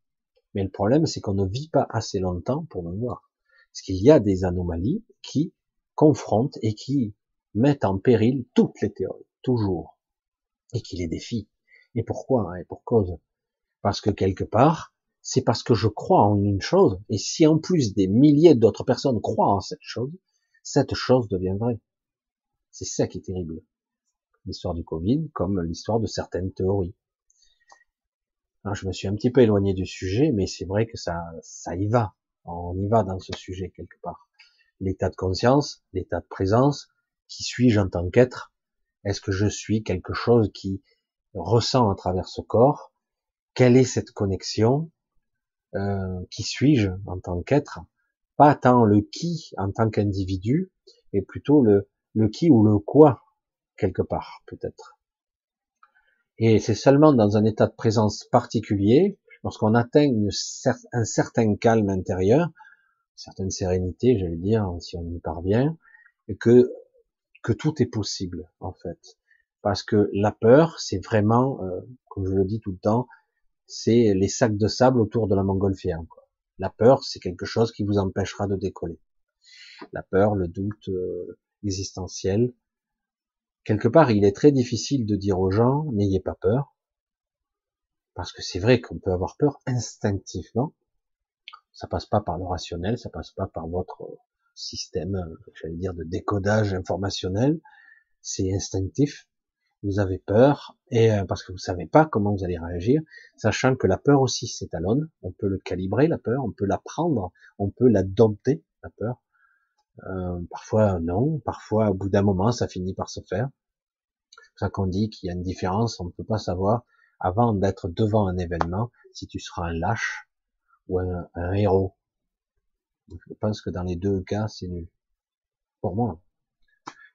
A: Mais le problème, c'est qu'on ne vit pas assez longtemps pour le voir. Parce qu'il y a des anomalies qui confrontent et qui mettent en péril toutes les théories, toujours, et qui les défient. Et pourquoi? Et pour cause Parce que quelque part, c'est parce que je crois en une chose, et si en plus des milliers d'autres personnes croient en cette chose, cette chose devient vraie. C'est ça qui est terrible. L'histoire du Covid, comme l'histoire de certaines théories. Je me suis un petit peu éloigné du sujet, mais c'est vrai que ça, ça y va. On y va dans ce sujet quelque part. L'état de conscience, l'état de présence, qui suis-je en tant qu'être? Est-ce que je suis quelque chose qui ressent à travers ce corps? Quelle est cette connexion? Euh, qui suis-je en tant qu'être, pas tant le qui en tant qu'individu, mais plutôt le, le qui ou le quoi, quelque part, peut-être. Et c'est seulement dans un état de présence particulier, lorsqu'on atteint une un certain calme intérieur, certaine sérénité, j'allais dire, si on y parvient, que, que tout est possible, en fait. Parce que la peur, c'est vraiment, euh, comme je le dis tout le temps, c'est les sacs de sable autour de la montgolfière. La peur, c'est quelque chose qui vous empêchera de décoller. La peur, le doute euh, existentiel. Quelque part, il est très difficile de dire aux gens, n'ayez pas peur. Parce que c'est vrai qu'on peut avoir peur instinctivement. Ça passe pas par le rationnel, ça passe pas par votre système, euh, j'allais dire, de décodage informationnel. C'est instinctif vous avez peur, et euh, parce que vous savez pas comment vous allez réagir, sachant que la peur aussi s'étalonne, on peut le calibrer la peur, on peut la prendre, on peut la dompter la peur. Euh, parfois non, parfois au bout d'un moment ça finit par se faire. C'est pour ça qu'on dit qu'il y a une différence, on ne peut pas savoir avant d'être devant un événement si tu seras un lâche ou un héros. Je pense que dans les deux cas c'est nul. Pour moi.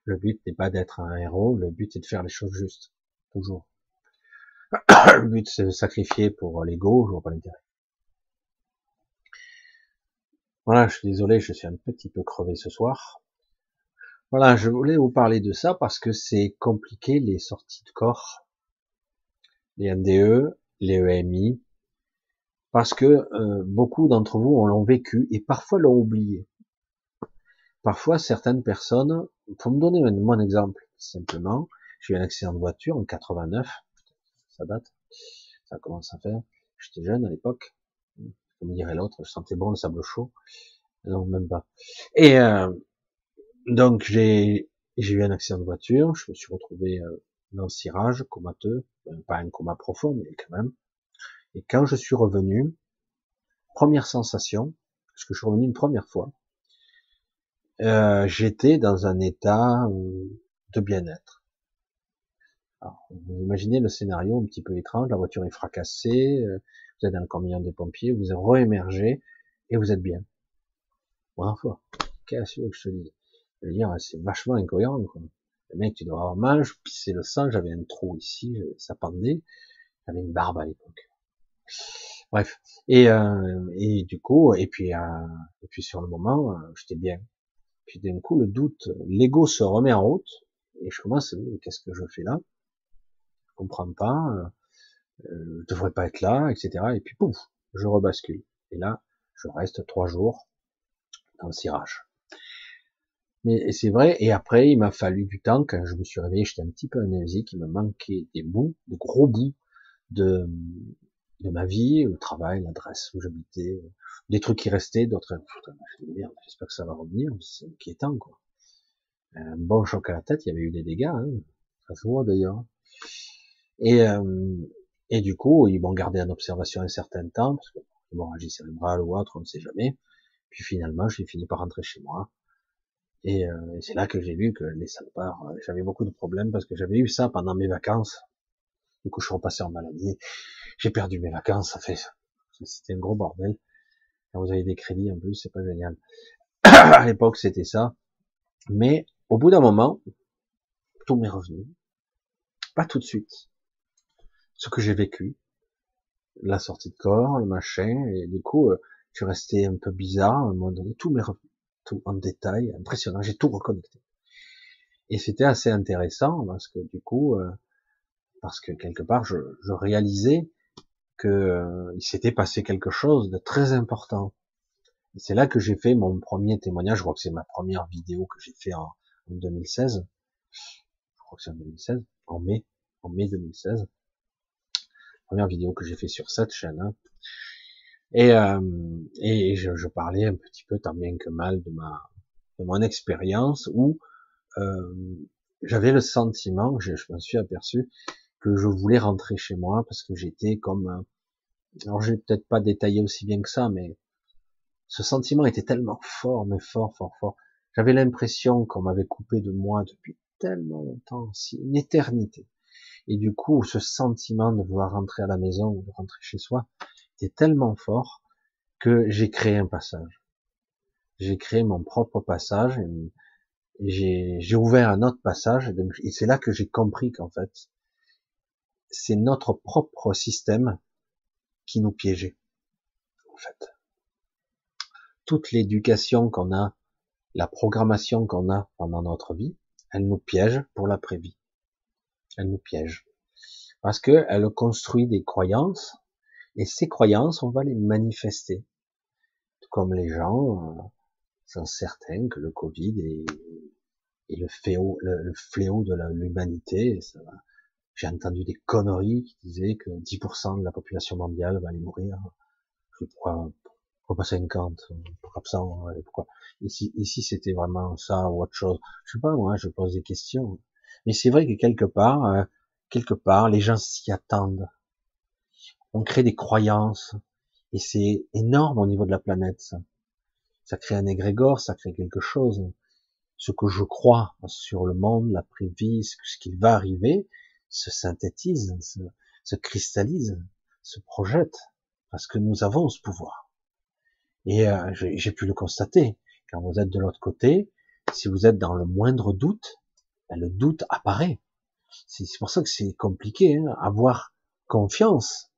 A: Le but n'est pas d'être un héros, le but est de faire les choses justes. Toujours. [CLEARS THROAT] le but c'est de sacrifier pour l'ego, je vois pas l'intérêt. Voilà, je suis désolé, je suis un petit peu crevé ce soir. Voilà, je voulais vous parler de ça parce que c'est compliqué les sorties de corps, les NDE, les EMI, parce que euh, beaucoup d'entre vous l'ont vécu et parfois l'ont oublié. Parfois, certaines personnes, pour me donner mon exemple, simplement, j'ai eu un accident de voiture en 89, ça date, ça commence à faire, j'étais jeune à l'époque, comme dirait l'autre, je sentais bon le sable chaud, non, même pas. Et euh, donc, j'ai j'ai eu un accident de voiture, je me suis retrouvé euh, dans le cirage, comateux, pas un coma profond, mais quand même. Et quand je suis revenu, première sensation, parce que je suis revenu une première fois, euh, j'étais dans un état euh, de bien-être. vous imaginez le scénario un petit peu étrange, la voiture est fracassée, euh, vous êtes dans le camion des pompiers, vous êtes réémergé et vous êtes bien. Bravo. Qu'est-ce que je te dis? Je veux dire, c'est vachement incohérent. Quoi. Le mec, tu dois avoir mal, je le sang, j'avais un trou ici, ça pendait, j'avais une barbe à l'époque. Bref. Et, euh, et du coup, et puis, euh, et puis sur le moment, j'étais bien. Puis d'un coup, le doute, l'ego se remet en route, et je commence, qu'est-ce que je fais là? Je comprends pas, euh, je devrais pas être là, etc. Et puis pouf, je rebascule. Et là, je reste trois jours dans le cirage. Mais c'est vrai, et après, il m'a fallu du temps, quand je me suis réveillé, j'étais un petit peu amnésique, il me manquait des bouts, de gros bouts de, de ma vie, le travail, l'adresse où j'habitais, des trucs qui restaient, d'autres, merde, j'espère que ça va revenir, c'est inquiétant, quoi. Un bon choc à la tête, il y avait eu des dégâts, hein. ça se voit d'ailleurs. Et, euh, et du coup, ils m'ont gardé en observation un certain temps, parce que hémorragie cérébrale ou autre, on ne sait jamais. Puis finalement, j'ai fini par rentrer chez moi. Et, euh, c'est là que j'ai vu que les salopards, euh, j'avais beaucoup de problèmes parce que j'avais eu ça pendant mes vacances. Du coup, je suis repassé en maladie. J'ai perdu mes vacances, ça fait, c'était un gros bordel. Vous avez des crédits en plus, c'est pas génial. [COUGHS] à l'époque, c'était ça. Mais au bout d'un moment, tout m'est revenu. Pas tout de suite. Ce que j'ai vécu, la sortie de corps, le machin, et du coup, euh, je suis resté un peu bizarre. À un moment donné, tout m'est revenu, tout en détail, impressionnant. J'ai tout reconnecté. Et c'était assez intéressant parce que du coup, euh, parce que quelque part, je, je réalisais que euh, il s'était passé quelque chose de très important. Et c'est là que j'ai fait mon premier témoignage. Je crois que c'est ma première vidéo que j'ai fait en, 2016. Je crois que c'est en 2016, en mai, en mai 2016. Première vidéo que j'ai fait sur cette chaîne. Hein. Et, euh, et je, je, parlais un petit peu tant bien que mal de ma de mon expérience où euh, j'avais le sentiment, je, je me suis aperçu que je voulais rentrer chez moi parce que j'étais comme, euh, alors j'ai peut-être pas détaillé aussi bien que ça, mais ce sentiment était tellement fort, mais fort, fort, fort. J'avais l'impression qu'on m'avait coupé de moi depuis tellement longtemps, si une éternité. Et du coup, ce sentiment de vouloir rentrer à la maison ou de rentrer chez soi était tellement fort que j'ai créé un passage. J'ai créé mon propre passage et j'ai ouvert un autre passage et c'est là que j'ai compris qu'en fait, c'est notre propre système qui nous piégeait, en fait. Toute l'éducation qu'on a, la programmation qu'on a pendant notre vie, elle nous piège pour l'après-vie. Elle nous piège. Parce qu'elle construit des croyances, et ces croyances, on va les manifester. Comme les gens euh, sont certains que le Covid est, le, fléau, le, fléau de l'humanité, ça va j'ai entendu des conneries qui disaient que 10% de la population mondiale va aller mourir. Je pourquoi, pourquoi pas 50 Pourquoi pas 100 Pourquoi? Ici, ici c'était vraiment ça ou autre chose? Je sais pas, moi, je pose des questions. Mais c'est vrai que quelque part, euh, quelque part, les gens s'y attendent. On crée des croyances. Et c'est énorme au niveau de la planète, ça. Ça crée un égrégore, ça crée quelque chose. Ce que je crois sur le monde, l'après-vie, ce qui va arriver, se synthétise, se, cristallise, se projette, parce que nous avons ce pouvoir. Et euh, j'ai pu le constater. Quand vous êtes de l'autre côté, si vous êtes dans le moindre doute, ben, le doute apparaît. C'est pour ça que c'est compliqué. Hein. Avoir confiance,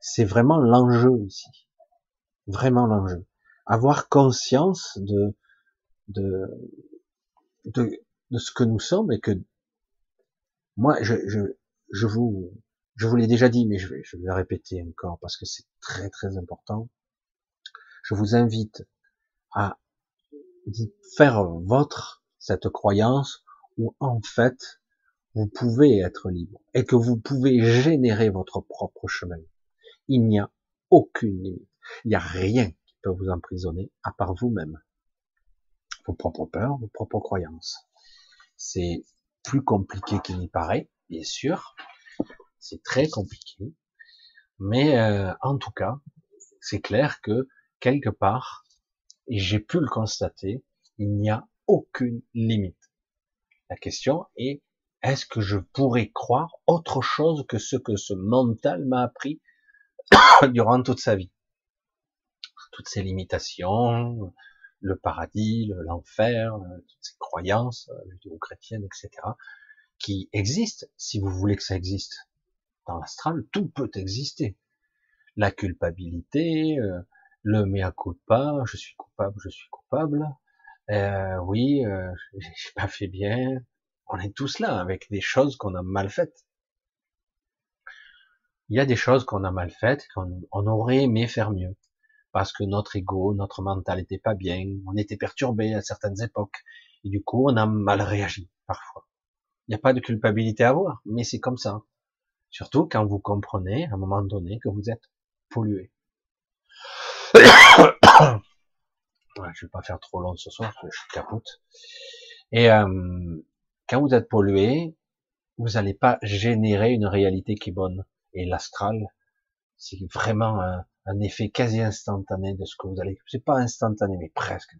A: c'est vraiment l'enjeu ici. Vraiment l'enjeu. Avoir conscience de, de, de, de ce que nous sommes et que moi, je, je, je vous, je vous l'ai déjà dit, mais je vais, je vais le répéter encore parce que c'est très très important. Je vous invite à faire votre cette croyance où en fait vous pouvez être libre et que vous pouvez générer votre propre chemin. Il n'y a aucune limite. Il n'y a rien qui peut vous emprisonner à part vous-même. Vos propres peurs, vos propres croyances. C'est plus compliqué qu'il n'y paraît, bien sûr. C'est très compliqué. Mais euh, en tout cas, c'est clair que quelque part, et j'ai pu le constater, il n'y a aucune limite. La question est, est-ce que je pourrais croire autre chose que ce que ce mental m'a appris [COUGHS] durant toute sa vie? Toutes ces limitations, le paradis, l'enfer, toutes ces croyances judéo-chrétiennes, etc., qui existent, si vous voulez que ça existe. Dans l'astral, tout peut exister. La culpabilité, euh, le mea culpa, je suis coupable, je suis coupable. Euh, oui, euh, [LAUGHS] j'ai pas fait bien. On est tous là avec des choses qu'on a mal faites. Il y a des choses qu'on a mal faites, qu'on on aurait aimé faire mieux, parce que notre ego, notre mental n'était pas bien, on était perturbé à certaines époques, et du coup on a mal réagi parfois. Il n'y a pas de culpabilité à avoir, mais c'est comme ça. Surtout quand vous comprenez à un moment donné que vous êtes pollué. [COUGHS] je vais pas faire trop long ce soir, parce que je capote. Et euh, quand vous êtes pollué, vous n'allez pas générer une réalité qui est bonne. Et l'astral, c'est vraiment un, un, effet quasi instantané de ce que vous allez. C'est pas instantané, mais presque.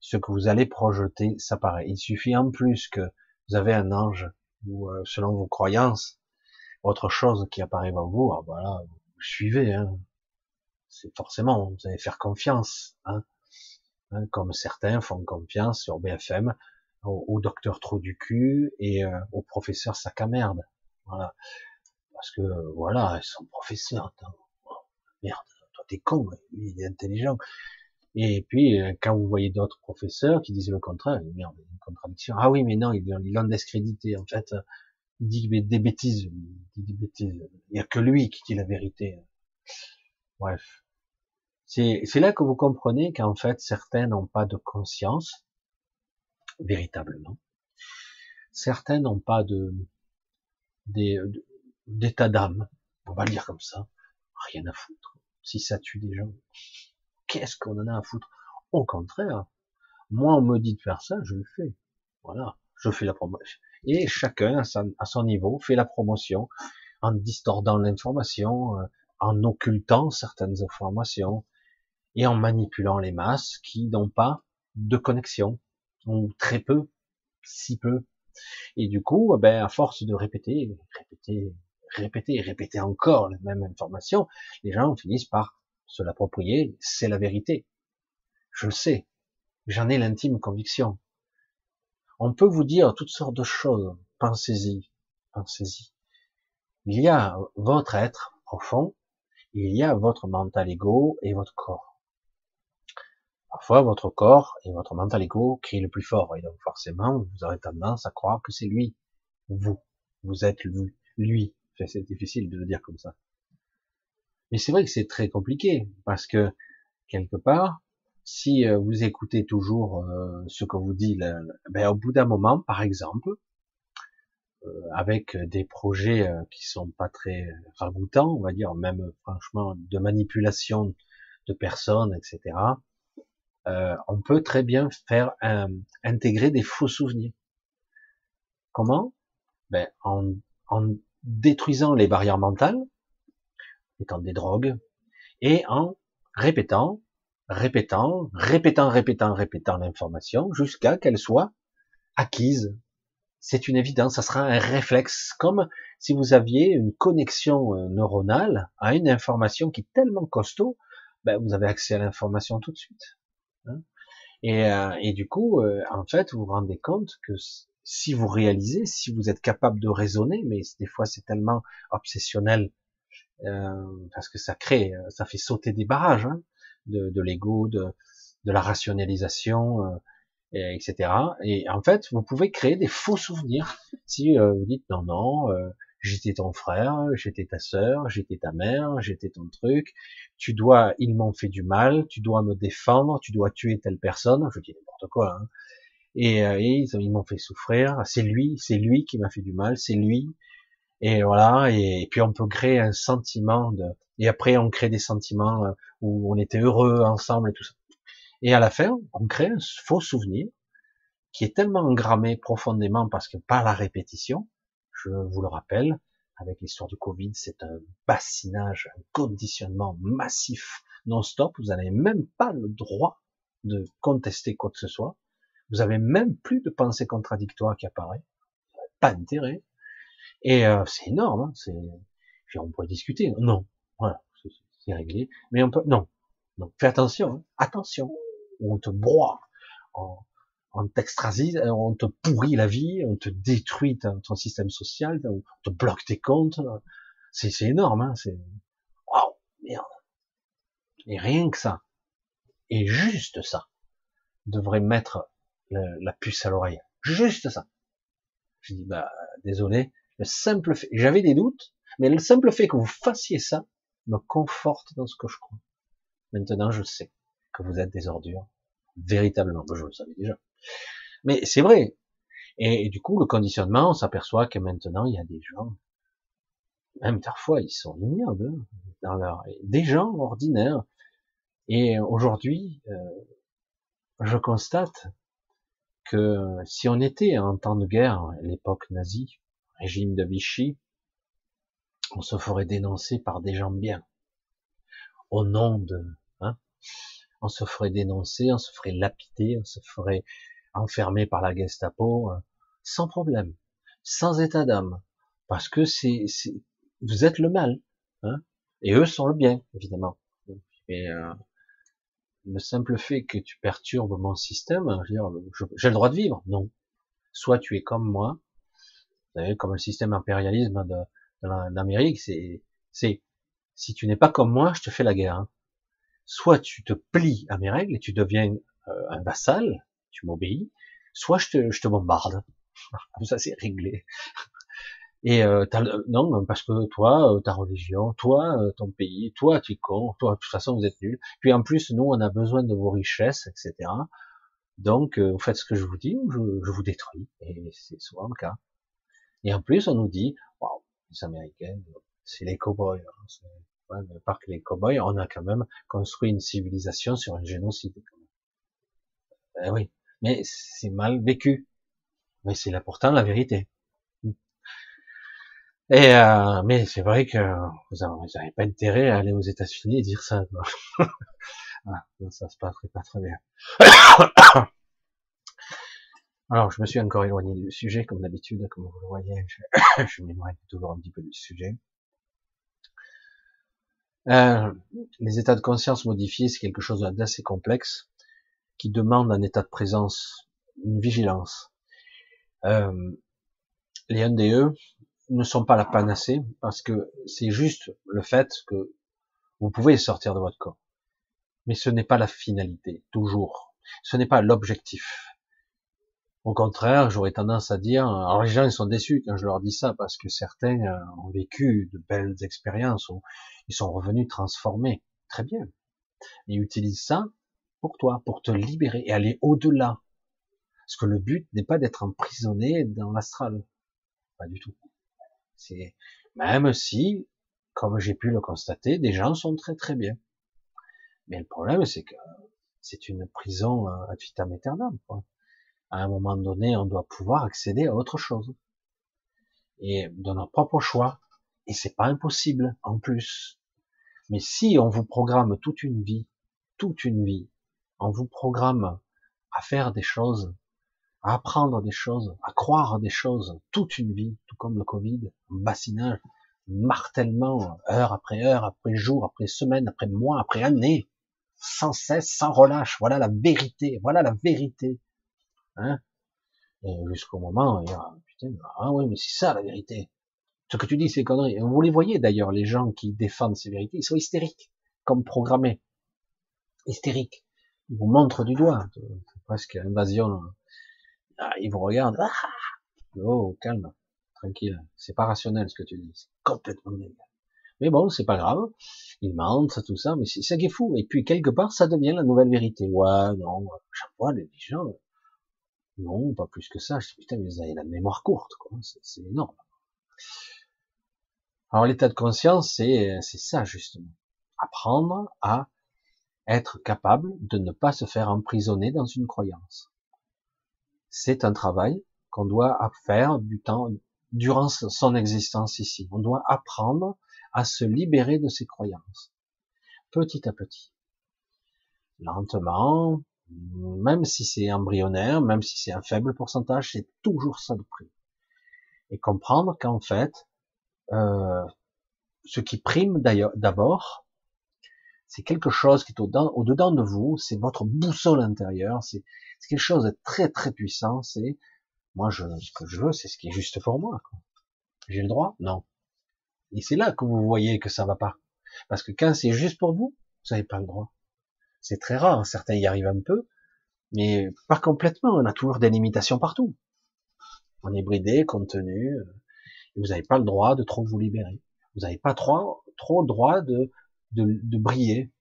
A: Ce que vous allez projeter, ça paraît. Il suffit en plus que vous avez un ange ou euh, selon vos croyances, autre chose qui apparaît dans vous. Ah, voilà, vous suivez. Hein. C'est forcément, vous allez faire confiance. Hein. Hein, comme certains font confiance sur BFM au, docteur Trou du cul et euh, au professeur sac à merde. Voilà. Parce que, voilà, ils sont professeurs. Merde, toi t'es con, il est intelligent. Et puis, euh, quand vous voyez d'autres professeurs qui disent le contraire, merde, une contradiction. Ah oui, mais non, ils l'ont discrédité. En fait, il dit des bêtises. Il dit des bêtises. Il n'y a que lui qui dit la vérité. Bref. C'est là que vous comprenez qu'en fait, certains n'ont pas de conscience, véritablement. Certains n'ont pas de d'état d'âme, on va le dire comme ça. Rien à foutre. Si ça tue des gens, qu'est-ce qu'on en a à foutre? Au contraire, moi on me dit de faire ça, je le fais. Voilà, je fais la promotion. Et chacun à son niveau fait la promotion en distordant l'information, euh, en occultant certaines informations, et en manipulant les masses qui n'ont pas de connexion, ou très peu, si peu. Et du coup, ben, à force de répéter, répéter, répéter, répéter encore la même information, les gens finissent par se l'approprier, c'est la vérité. Je le sais. J'en ai l'intime conviction. On peut vous dire toutes sortes de choses. Pensez-y. Pensez-y. Il y a votre être profond, il y a votre mental ego et votre corps. Parfois, votre corps et votre mental ego crient le plus fort, et donc forcément, vous aurez tendance à croire que c'est lui, vous, vous êtes lui, lui. C'est difficile de le dire comme ça. Mais c'est vrai que c'est très compliqué, parce que, quelque part, si euh, vous écoutez toujours euh, ce que vous dit, ben, au bout d'un moment, par exemple, euh, avec des projets qui sont pas très ragoûtants, on va dire, même franchement, de manipulation de personnes, etc., euh, on peut très bien faire intégrer des faux souvenirs. Comment? Ben, en, en détruisant les barrières mentales, étant des drogues, et en répétant, répétant, répétant, répétant, répétant l'information jusqu'à qu'elle soit acquise. C'est une évidence, ça sera un réflexe, comme si vous aviez une connexion euh, neuronale à une information qui est tellement costaud, ben vous avez accès à l'information tout de suite. Hein. et, euh, et, du coup, euh, en fait, vous vous rendez compte que si vous réalisez, si vous êtes capable de raisonner, mais des fois c'est tellement obsessionnel euh, parce que ça crée, ça fait sauter des barrages hein, de, de l'ego, de, de la rationalisation, et, etc. Et en fait, vous pouvez créer des faux souvenirs si vous dites non, non, j'étais ton frère, j'étais ta sœur, j'étais ta mère, j'étais ton truc, tu dois, ils m'ont fait du mal, tu dois me défendre, tu dois tuer telle personne, je dis n'importe quoi, hein. Et, euh, ils, m'ont fait souffrir, c'est lui, c'est lui qui m'a fait du mal, c'est lui, et voilà, et, puis on peut créer un sentiment de, et après on crée des sentiments euh, où on était heureux ensemble et tout ça. Et à la fin, on crée un faux souvenir qui est tellement engrammé profondément parce que par la répétition, je vous le rappelle, avec l'histoire du Covid, c'est un bassinage, un conditionnement massif, non-stop. Vous n'avez même pas le droit de contester quoi que ce soit. Vous avez même plus de pensée contradictoire qui apparaît. Pas d'intérêt. Et euh, c'est énorme. Hein, on pourrait discuter. Non, Voilà, c'est réglé. Mais on peut, non. Donc fais attention, hein. attention. On te broie, on, on t'extrasise, on te pourrit la vie, on te détruit ton, système social, on te bloque tes comptes. C'est énorme, hein. C'est waouh, merde. Et rien que ça, et juste ça, devrait mettre la puce à l'oreille. Juste ça. Je dis bah désolé, le simple fait, j'avais des doutes, mais le simple fait que vous fassiez ça me conforte dans ce que je crois. Maintenant, je sais que vous êtes des ordures, véritablement. Je le savais déjà. Mais c'est vrai. Et, du coup, le conditionnement, on s'aperçoit que maintenant, il y a des gens, même parfois, ils sont ignobles hein, dans leur, des gens ordinaires. Et aujourd'hui, euh, je constate que si on était en temps de guerre, l'époque nazie, régime de Vichy, on se ferait dénoncer par des gens bien. Au nom de, hein, on se ferait dénoncer, on se ferait lapider, on se ferait enfermer par la Gestapo, euh, sans problème, sans état d'âme, parce que c'est, vous êtes le mal, hein, et eux sont le bien, évidemment. Euh, le simple fait que tu perturbes mon système, j'ai le droit de vivre, non. Soit tu es comme moi, vous savez, comme le système impérialisme de, l'Amérique, c'est, si tu n'es pas comme moi, je te fais la guerre. Hein. Soit tu te plies à mes règles et tu deviens euh, un vassal, tu m'obéis, soit je te, je te bombarde. Comme [LAUGHS] ça, c'est réglé. Et euh, non, parce que toi, euh, ta religion, toi, euh, ton pays, toi, tu es toi, de toute façon, vous êtes nul. Puis en plus, nous, on a besoin de vos richesses, etc. Donc, vous faites ce que je vous dis ou je, je vous détruis. Et c'est souvent le cas. Et en plus, on nous dit, waouh, les Américains, c'est les cow-boys. Hein, ouais, mais par que les cow-boys, on a quand même construit une civilisation sur un génocide. Eh oui, mais c'est mal vécu. Mais c'est là pourtant la vérité. Et euh, mais c'est vrai que vous n'avez pas intérêt à aller aux États-Unis et dire ça. [LAUGHS] ah, ça se passerait pas très bien. [COUGHS] Alors, je me suis encore éloigné du sujet, comme d'habitude, comme vous le voyez, je, [COUGHS] je m'éloigne toujours un petit peu du sujet. Euh, les états de conscience modifiés, c'est quelque chose d'assez complexe, qui demande un état de présence, une vigilance. Euh, les NDE ne sont pas la panacée, parce que c'est juste le fait que vous pouvez sortir de votre corps. Mais ce n'est pas la finalité, toujours. Ce n'est pas l'objectif. Au contraire, j'aurais tendance à dire, alors les gens ils sont déçus quand je leur dis ça parce que certains euh, ont vécu de belles expériences, où ils sont revenus transformés, très bien. Ils utilisent ça pour toi, pour te libérer et aller au-delà. Parce que le but n'est pas d'être emprisonné dans l'astral, pas du tout. C'est même si, comme j'ai pu le constater, des gens sont très très bien. Mais le problème, c'est que c'est une prison à euh, vitam aeternam. Quoi à un moment donné, on doit pouvoir accéder à autre chose. Et de notre propre choix. Et c'est pas impossible, en plus. Mais si on vous programme toute une vie, toute une vie, on vous programme à faire des choses, à apprendre des choses, à croire des choses, toute une vie, tout comme le Covid, un bassinage, martèlement, heure après heure, après jour, après semaine, après mois, après année, sans cesse, sans relâche. Voilà la vérité, voilà la vérité. Hein? Et jusqu'au moment, il y a, putain, ah oui, mais c'est ça la vérité. Ce que tu dis, c'est conneries. Vous les voyez d'ailleurs, les gens qui défendent ces vérités, ils sont hystériques, comme programmés. Hystériques. Ils vous montrent du doigt. C'est presque invasion. Ah, ils vous regardent. Ah oh, calme. Tranquille. C'est pas rationnel ce que tu dis. C'est complètement délire. Mais bon, c'est pas grave. Ils mentent, tout ça, mais c'est ça qui est fou. Et puis, quelque part, ça devient la nouvelle vérité. Ouais, non, chaque fois, les gens, non, pas plus que ça. Je dis, putain, mais vous avez la mémoire courte, quoi. C'est énorme. Alors, l'état de conscience, c'est, c'est ça, justement. Apprendre à être capable de ne pas se faire emprisonner dans une croyance. C'est un travail qu'on doit faire du temps, durant son existence ici. On doit apprendre à se libérer de ses croyances. Petit à petit. Lentement, même si c'est embryonnaire, même si c'est un faible pourcentage, c'est toujours ça de prix. Et comprendre qu'en fait, euh, ce qui prime d'abord, c'est quelque chose qui est au-dedans de vous, c'est votre boussole intérieure, c'est quelque chose de très très puissant, c'est moi je, ce que je veux, c'est ce qui est juste pour moi. J'ai le droit? Non. Et c'est là que vous voyez que ça va pas. Parce que quand c'est juste pour vous, vous n'avez pas le droit. C'est très rare, certains y arrivent un peu, mais pas complètement, on a toujours des limitations partout. On est bridé, contenu, euh, et vous n'avez pas le droit de trop vous libérer. Vous n'avez pas trop, trop le droit de, de, briller.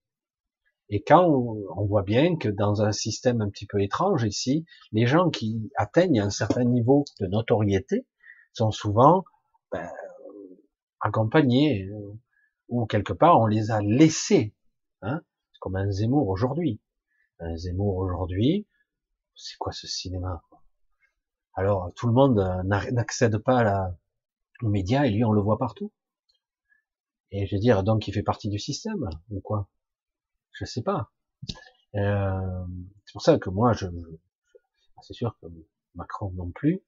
A: Et quand on, voit bien que dans un système un petit peu étrange ici, les gens qui atteignent un certain niveau de notoriété sont souvent ben, accompagnés euh, ou quelque part on les a laissés, hein, comme un Zemmour aujourd'hui. Un Zemmour aujourd'hui, c'est quoi ce cinéma? Alors tout le monde n'accède pas à la, aux médias et lui on le voit partout. Et je veux dire, donc il fait partie du système ou quoi? Je sais pas. Euh, c'est pour ça que moi, je, c'est sûr que Macron non plus,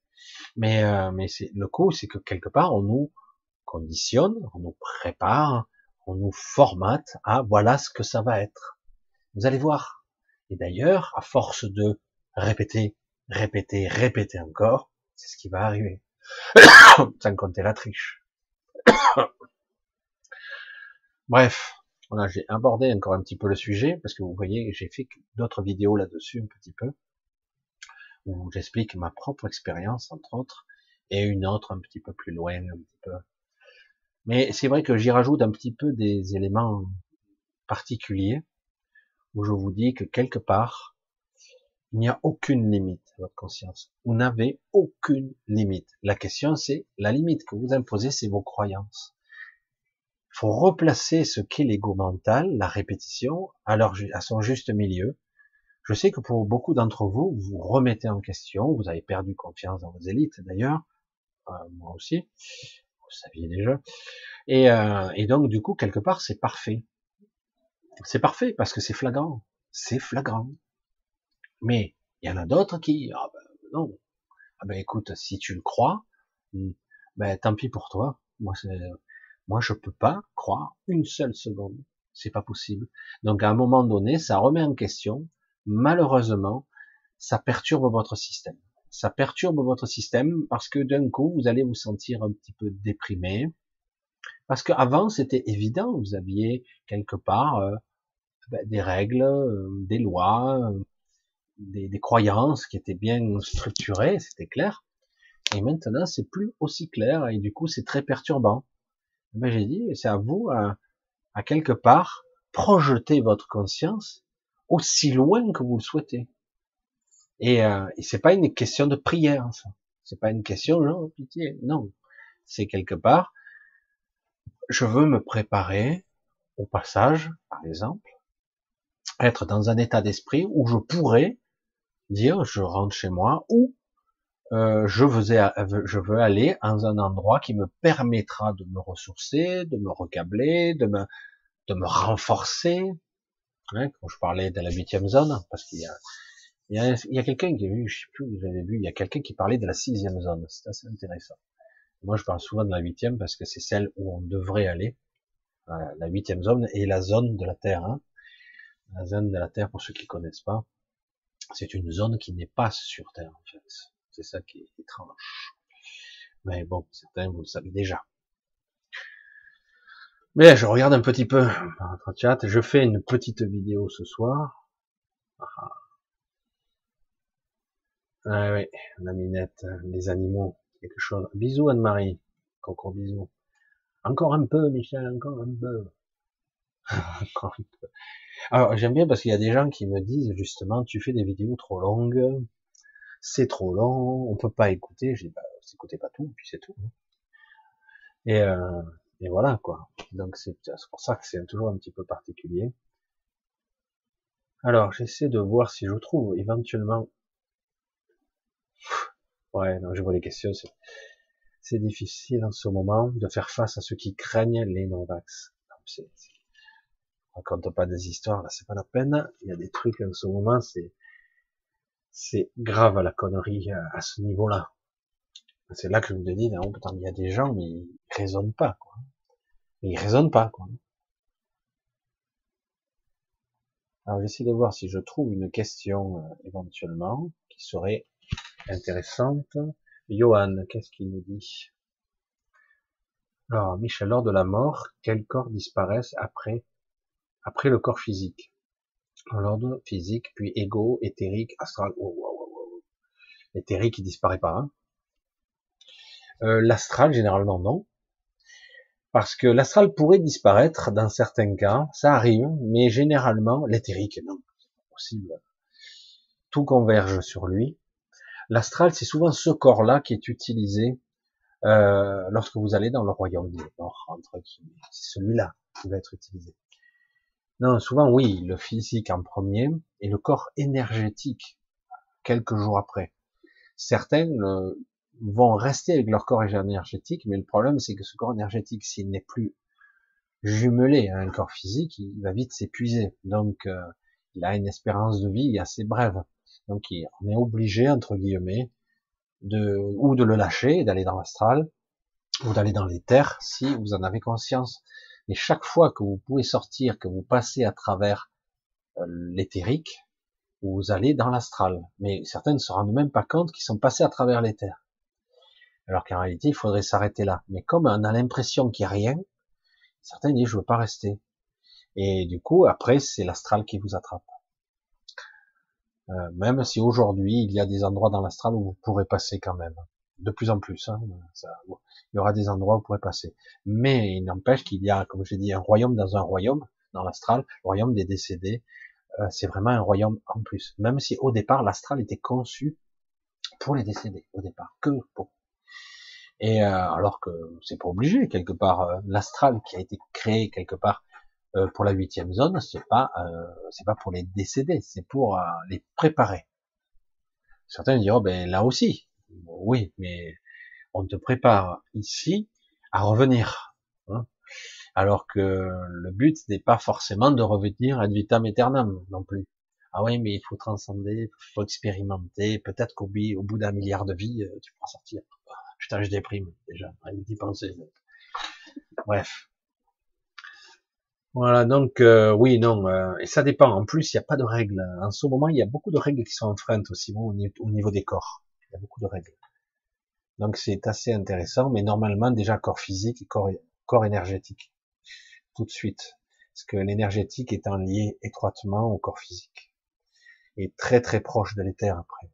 A: mais euh, mais c'est le coup, c'est que quelque part on nous conditionne, on nous prépare, on nous formate à voilà ce que ça va être. Vous allez voir. Et d'ailleurs, à force de répéter, répéter, répéter encore, c'est ce qui va arriver. [COUGHS] Sans compter la triche. Bref, voilà, j'ai abordé encore un petit peu le sujet, parce que vous voyez, j'ai fait d'autres vidéos là-dessus un petit peu, où j'explique ma propre expérience, entre autres, et une autre un petit peu plus loin, un petit peu mais c'est vrai que j'y rajoute un petit peu des éléments particuliers où je vous dis que quelque part, il n'y a aucune limite à votre conscience. Vous n'avez aucune limite. La question, c'est la limite que vous imposez, c'est vos croyances. Faut replacer ce qu'est l'ego mental, la répétition, à, leur, à son juste milieu. Je sais que pour beaucoup d'entre vous, vous remettez en question, vous avez perdu confiance dans vos élites d'ailleurs, euh, moi aussi, vous saviez déjà. Et, euh, donc, du coup, quelque part, c'est parfait. C'est parfait parce que c'est flagrant. C'est flagrant. Mais il y en a d'autres qui, ah ben non. Ah ben écoute, si tu le crois, hmm, ben tant pis pour toi. Moi, moi, je peux pas croire une seule seconde. C'est pas possible. Donc, à un moment donné, ça remet en question. Malheureusement, ça perturbe votre système ça perturbe votre système parce que d'un coup, vous allez vous sentir un petit peu déprimé. Parce qu'avant, c'était évident, vous aviez quelque part euh, ben, des règles, euh, des lois, euh, des, des, croyances qui étaient bien [LAUGHS] structurées, c'était clair. Et maintenant, c'est plus aussi clair et du coup, c'est très perturbant. Ben, j'ai dit, c'est à vous à, à quelque part projeter votre conscience aussi loin que vous le souhaitez. Et, euh, c'est pas une question de prière, ça. C'est pas une question, genre, pitié. Non. C'est quelque part, je veux me préparer au passage, par exemple, être dans un état d'esprit où je pourrais dire, je rentre chez moi, ou euh, je, veux, je veux aller dans un endroit qui me permettra de me ressourcer, de me recabler, de me, de me renforcer. Hein, quand je parlais de la huitième zone, parce qu'il y a il y a, quelqu'un qui a vu, je sais plus vous avez vu, il y a quelqu'un qui parlait de la sixième zone. C'est assez intéressant. Moi, je parle souvent de la huitième parce que c'est celle où on devrait aller. La huitième zone est la zone de la Terre. Hein. La zone de la Terre, pour ceux qui connaissent pas, c'est une zone qui n'est pas sur Terre, en fait. C'est ça qui est étrange. Mais bon, certains, vous le savez déjà. Mais je regarde un petit peu votre chat. Je fais une petite vidéo ce soir. Ah, ah oui, la minette, les animaux, quelque chose. Bisous Anne-Marie. Encore bisous. Encore un peu, Michel, encore un peu. [LAUGHS] encore un peu. Alors, j'aime bien parce qu'il y a des gens qui me disent, justement, tu fais des vidéos trop longues, c'est trop long, on peut pas écouter. Je dis, bah, écoutez pas tout, puis c'est tout. Et, euh, et voilà, quoi. Donc, c'est pour ça que c'est toujours un petit peu particulier. Alors, j'essaie de voir si je trouve éventuellement Ouais, non, je vois les questions. C'est difficile en ce moment de faire face à ceux qui craignent les non-vax. On raconte pas des histoires, là, c'est pas la peine. Il y a des trucs en ce moment, c'est, c'est grave à la connerie à, ce niveau-là. C'est là que je me dis, non, il y a des gens, mais ils raisonnent pas, quoi. Mais il raisonne pas. Quoi. Alors j'essaie de voir si je trouve une question euh, éventuellement qui serait intéressante. Johan, qu'est-ce qu'il nous dit? Alors Michel, lors de la mort, quels corps disparaissent après après le corps physique? L'ordre physique, puis égo, éthérique, astral. Oh, oh, oh, éthérique, il disparaît pas. Hein euh, l'astral, généralement non. Parce que l'astral pourrait disparaître dans certains cas, ça arrive, mais généralement, l'éthérique, non, c'est possible. Tout converge sur lui. L'astral, c'est souvent ce corps-là qui est utilisé euh, lorsque vous allez dans le royaume des morts, entre guillemets. C'est celui-là qui va être utilisé. Non, souvent oui, le physique en premier et le corps énergétique quelques jours après. Certains euh, vont rester avec leur corps énergétique, mais le problème c'est que ce corps énergétique, s'il n'est plus jumelé à un corps physique, il va vite s'épuiser. Donc euh, il a une espérance de vie assez brève. Donc on est obligé, entre guillemets, de ou de le lâcher, d'aller dans l'astral, ou d'aller dans les terres, si vous en avez conscience. Mais chaque fois que vous pouvez sortir, que vous passez à travers euh, l'éthérique, vous allez dans l'astral. Mais certains ne se rendent même pas compte qu'ils sont passés à travers terres. Alors qu'en réalité, il faudrait s'arrêter là. Mais comme on a l'impression qu'il n'y a rien, certains disent je veux pas rester. Et du coup, après, c'est l'astral qui vous attrape. Euh, même si aujourd'hui, il y a des endroits dans l'astral où vous pourrez passer quand même. De plus en plus. Hein, il y aura des endroits où vous pourrez passer. Mais il n'empêche qu'il y a, comme j'ai dit, un royaume dans un royaume, dans l'astral, le royaume des décédés. Euh, c'est vraiment un royaume en plus. Même si au départ, l'astral était conçu pour les décédés, au départ, que pour et euh, alors que c'est pas obligé quelque part, euh, l'astral qui a été créé quelque part pour la huitième zone, c'est pas c'est pas pour les décéder, c'est pour les préparer. Certains diront ben là aussi, oui, mais on te prépare ici à revenir. Hein alors que le but n'est pas forcément de revenir ad vitam aeternam non plus. Ah oui, mais il faut transcender, il faut expérimenter, peut-être qu'au bout d'un milliard de vies, tu pourras sortir. Putain, je déprime déjà, d'y penser. Bref. Voilà, donc euh, oui, non, euh, et ça dépend. En plus, il n'y a pas de règles. En ce moment, il y a beaucoup de règles qui sont enfreintes aussi au niveau des corps. A beaucoup de règles. Donc c'est assez intéressant, mais normalement déjà corps physique et corps, corps énergétique. Tout de suite. Parce que l'énergétique étant lié étroitement au corps physique. Et très très proche de l'éther après.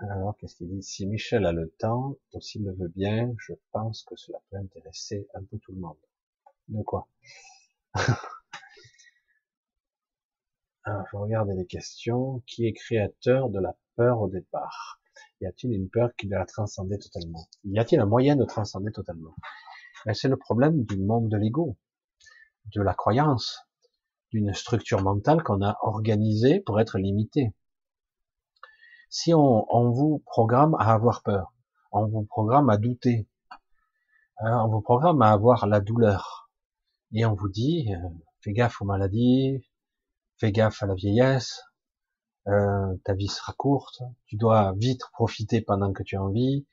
A: Alors, qu'est-ce qu'il dit? Si Michel a le temps, s'il le veut bien, je pense que cela peut intéresser un peu tout le monde. De quoi? Alors, je regarde les questions. Qui est créateur de la peur au départ? Y a-t-il une peur qui doit transcender totalement? Y a-t-il un moyen de transcender totalement? Ben, C'est le problème du monde de l'ego, de la croyance, d'une structure mentale qu'on a organisée pour être limitée. Si on, vous programme à avoir peur, on vous programme à douter, hein, on vous programme à avoir la douleur, et on vous dit, euh, fais gaffe aux maladies, fais gaffe à la vieillesse, euh, ta vie sera courte, tu dois vite profiter pendant que tu en vis.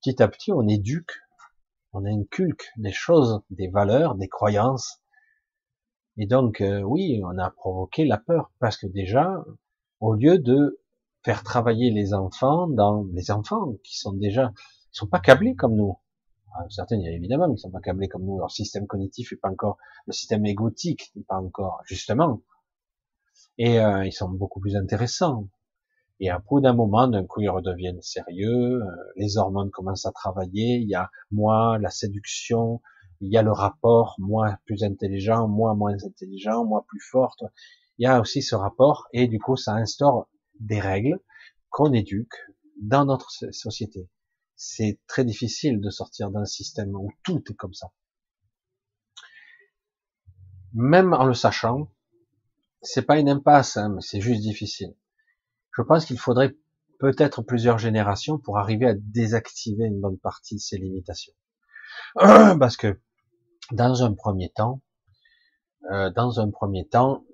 A: Petit à petit, on éduque, on inculque des choses, des valeurs, des croyances. Et donc, euh, oui, on a provoqué la peur, parce que déjà, au lieu de faire travailler les enfants dans les enfants qui sont déjà, ils sont pas câblés comme nous. Ah, certains, évidemment, ils sont pas câblés comme nous. Leur système cognitif est pas encore, le système égotique n'est pas encore, justement. Et euh, ils sont beaucoup plus intéressants. Et à bout d'un moment, d'un coup, ils redeviennent sérieux. Euh, les hormones commencent à travailler. Il y a moi, la séduction. Il y a le rapport, moi plus intelligent, moi moins intelligent, moi plus forte. Il y a aussi ce rapport, et du coup, ça instaure des règles qu'on éduque dans notre société. C'est très difficile de sortir d'un système où tout est comme ça. Même en le sachant, c'est pas une impasse, hein, mais c'est juste difficile. Je pense qu'il faudrait peut-être plusieurs générations pour arriver à désactiver une bonne partie de ces limitations. [CLEARS THROAT] Parce que dans un premier temps, euh, dans un premier temps,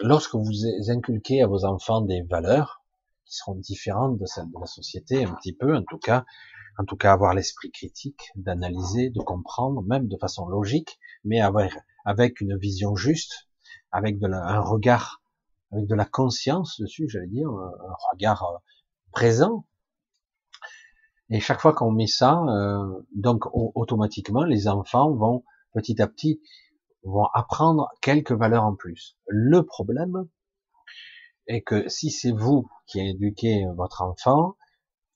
A: lorsque vous inculquez à vos enfants des valeurs qui seront différentes de celles de la société, un petit peu en tout cas, en tout cas avoir l'esprit critique, d'analyser, de comprendre, même de façon logique, mais avec, avec une vision juste, avec de un regard, avec de la conscience dessus, j'allais dire, un regard euh, présent. Et chaque fois qu'on met ça, euh, donc automatiquement, les enfants vont petit à petit vont apprendre quelques valeurs en plus. Le problème est que si c'est vous qui éduquez votre enfant,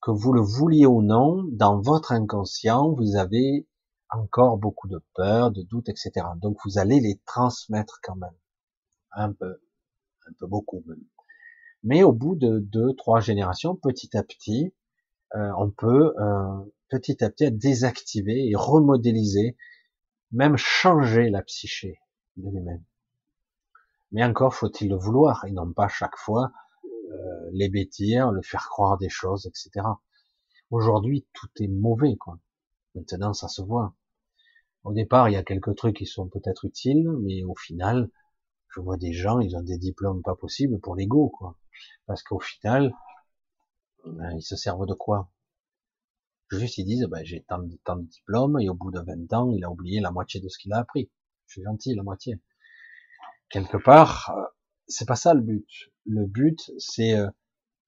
A: que vous le vouliez ou non, dans votre inconscient, vous avez encore beaucoup de peur, de doutes, etc. Donc vous allez les transmettre quand même. Un peu. Un peu beaucoup même. Mais au bout de deux, trois générations, petit à petit, euh, on peut euh, petit à petit désactiver et remodéliser, même changer la psyché de lui-même. Mais encore faut-il le vouloir et non pas chaque fois euh, les le faire croire des choses, etc. Aujourd'hui, tout est mauvais, quoi. Maintenant, ça se voit. Au départ, il y a quelques trucs qui sont peut-être utiles, mais au final, je vois des gens, ils ont des diplômes pas possibles pour l'ego, quoi. Parce qu'au final, ben, ils se servent de quoi? Juste, ils disent, ben, j'ai tant, tant de diplômes, et au bout de 20 ans, il a oublié la moitié de ce qu'il a appris. Je suis gentil, la moitié. Quelque part, euh, c'est pas ça le but. Le but, c'est euh,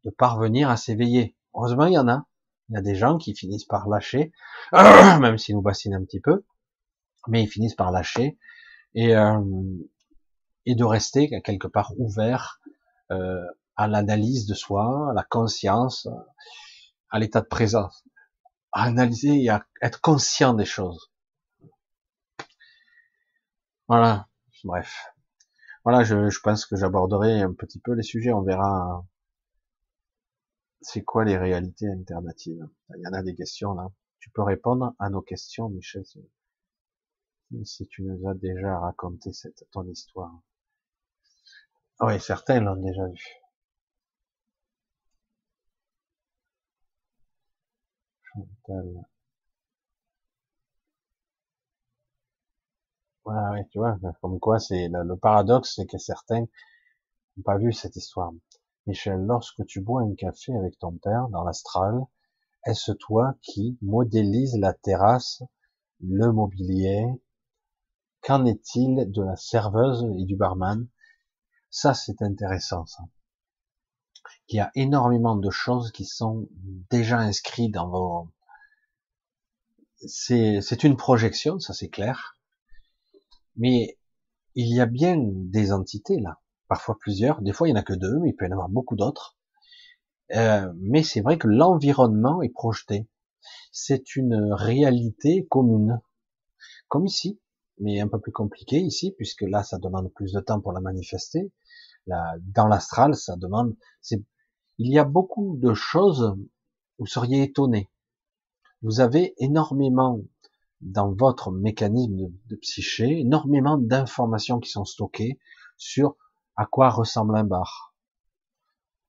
A: de parvenir à s'éveiller. Heureusement, il y en a. Il y a des gens qui finissent par lâcher, [COUGHS] même s'ils nous bassinent un petit peu, mais ils finissent par lâcher et, euh, et de rester quelque part ouvert euh, à l'analyse de soi, à la conscience, à l'état de présence, à analyser et à être conscient des choses. Voilà. Bref. Voilà, je, je pense que j'aborderai un petit peu les sujets. On verra c'est quoi les réalités alternatives Il y en a des questions là. Tu peux répondre à nos questions, Michel, si tu nous as déjà raconté cette ton histoire. Oui, certains l'ont déjà vu. Chantal. Voilà, oui, tu vois, comme quoi c'est le, paradoxe, c'est que certains n'ont pas vu cette histoire. Michel, lorsque tu bois un café avec ton père dans l'astral, est-ce toi qui modélise la terrasse, le mobilier? Qu'en est-il de la serveuse et du barman? Ça, c'est intéressant, ça. Il y a énormément de choses qui sont déjà inscrites dans vos... C'est une projection, ça c'est clair. Mais il y a bien des entités là parfois plusieurs. Des fois, il n'y en a que deux, mais il peut y en avoir beaucoup d'autres. Euh, mais c'est vrai que l'environnement est projeté. C'est une réalité commune. Comme ici, mais un peu plus compliqué ici, puisque là, ça demande plus de temps pour la manifester. Là, dans l'astral, ça demande... Il y a beaucoup de choses, vous seriez étonné. Vous avez énormément dans votre mécanisme de, psyché, énormément d'informations qui sont stockées sur à quoi ressemble un bar,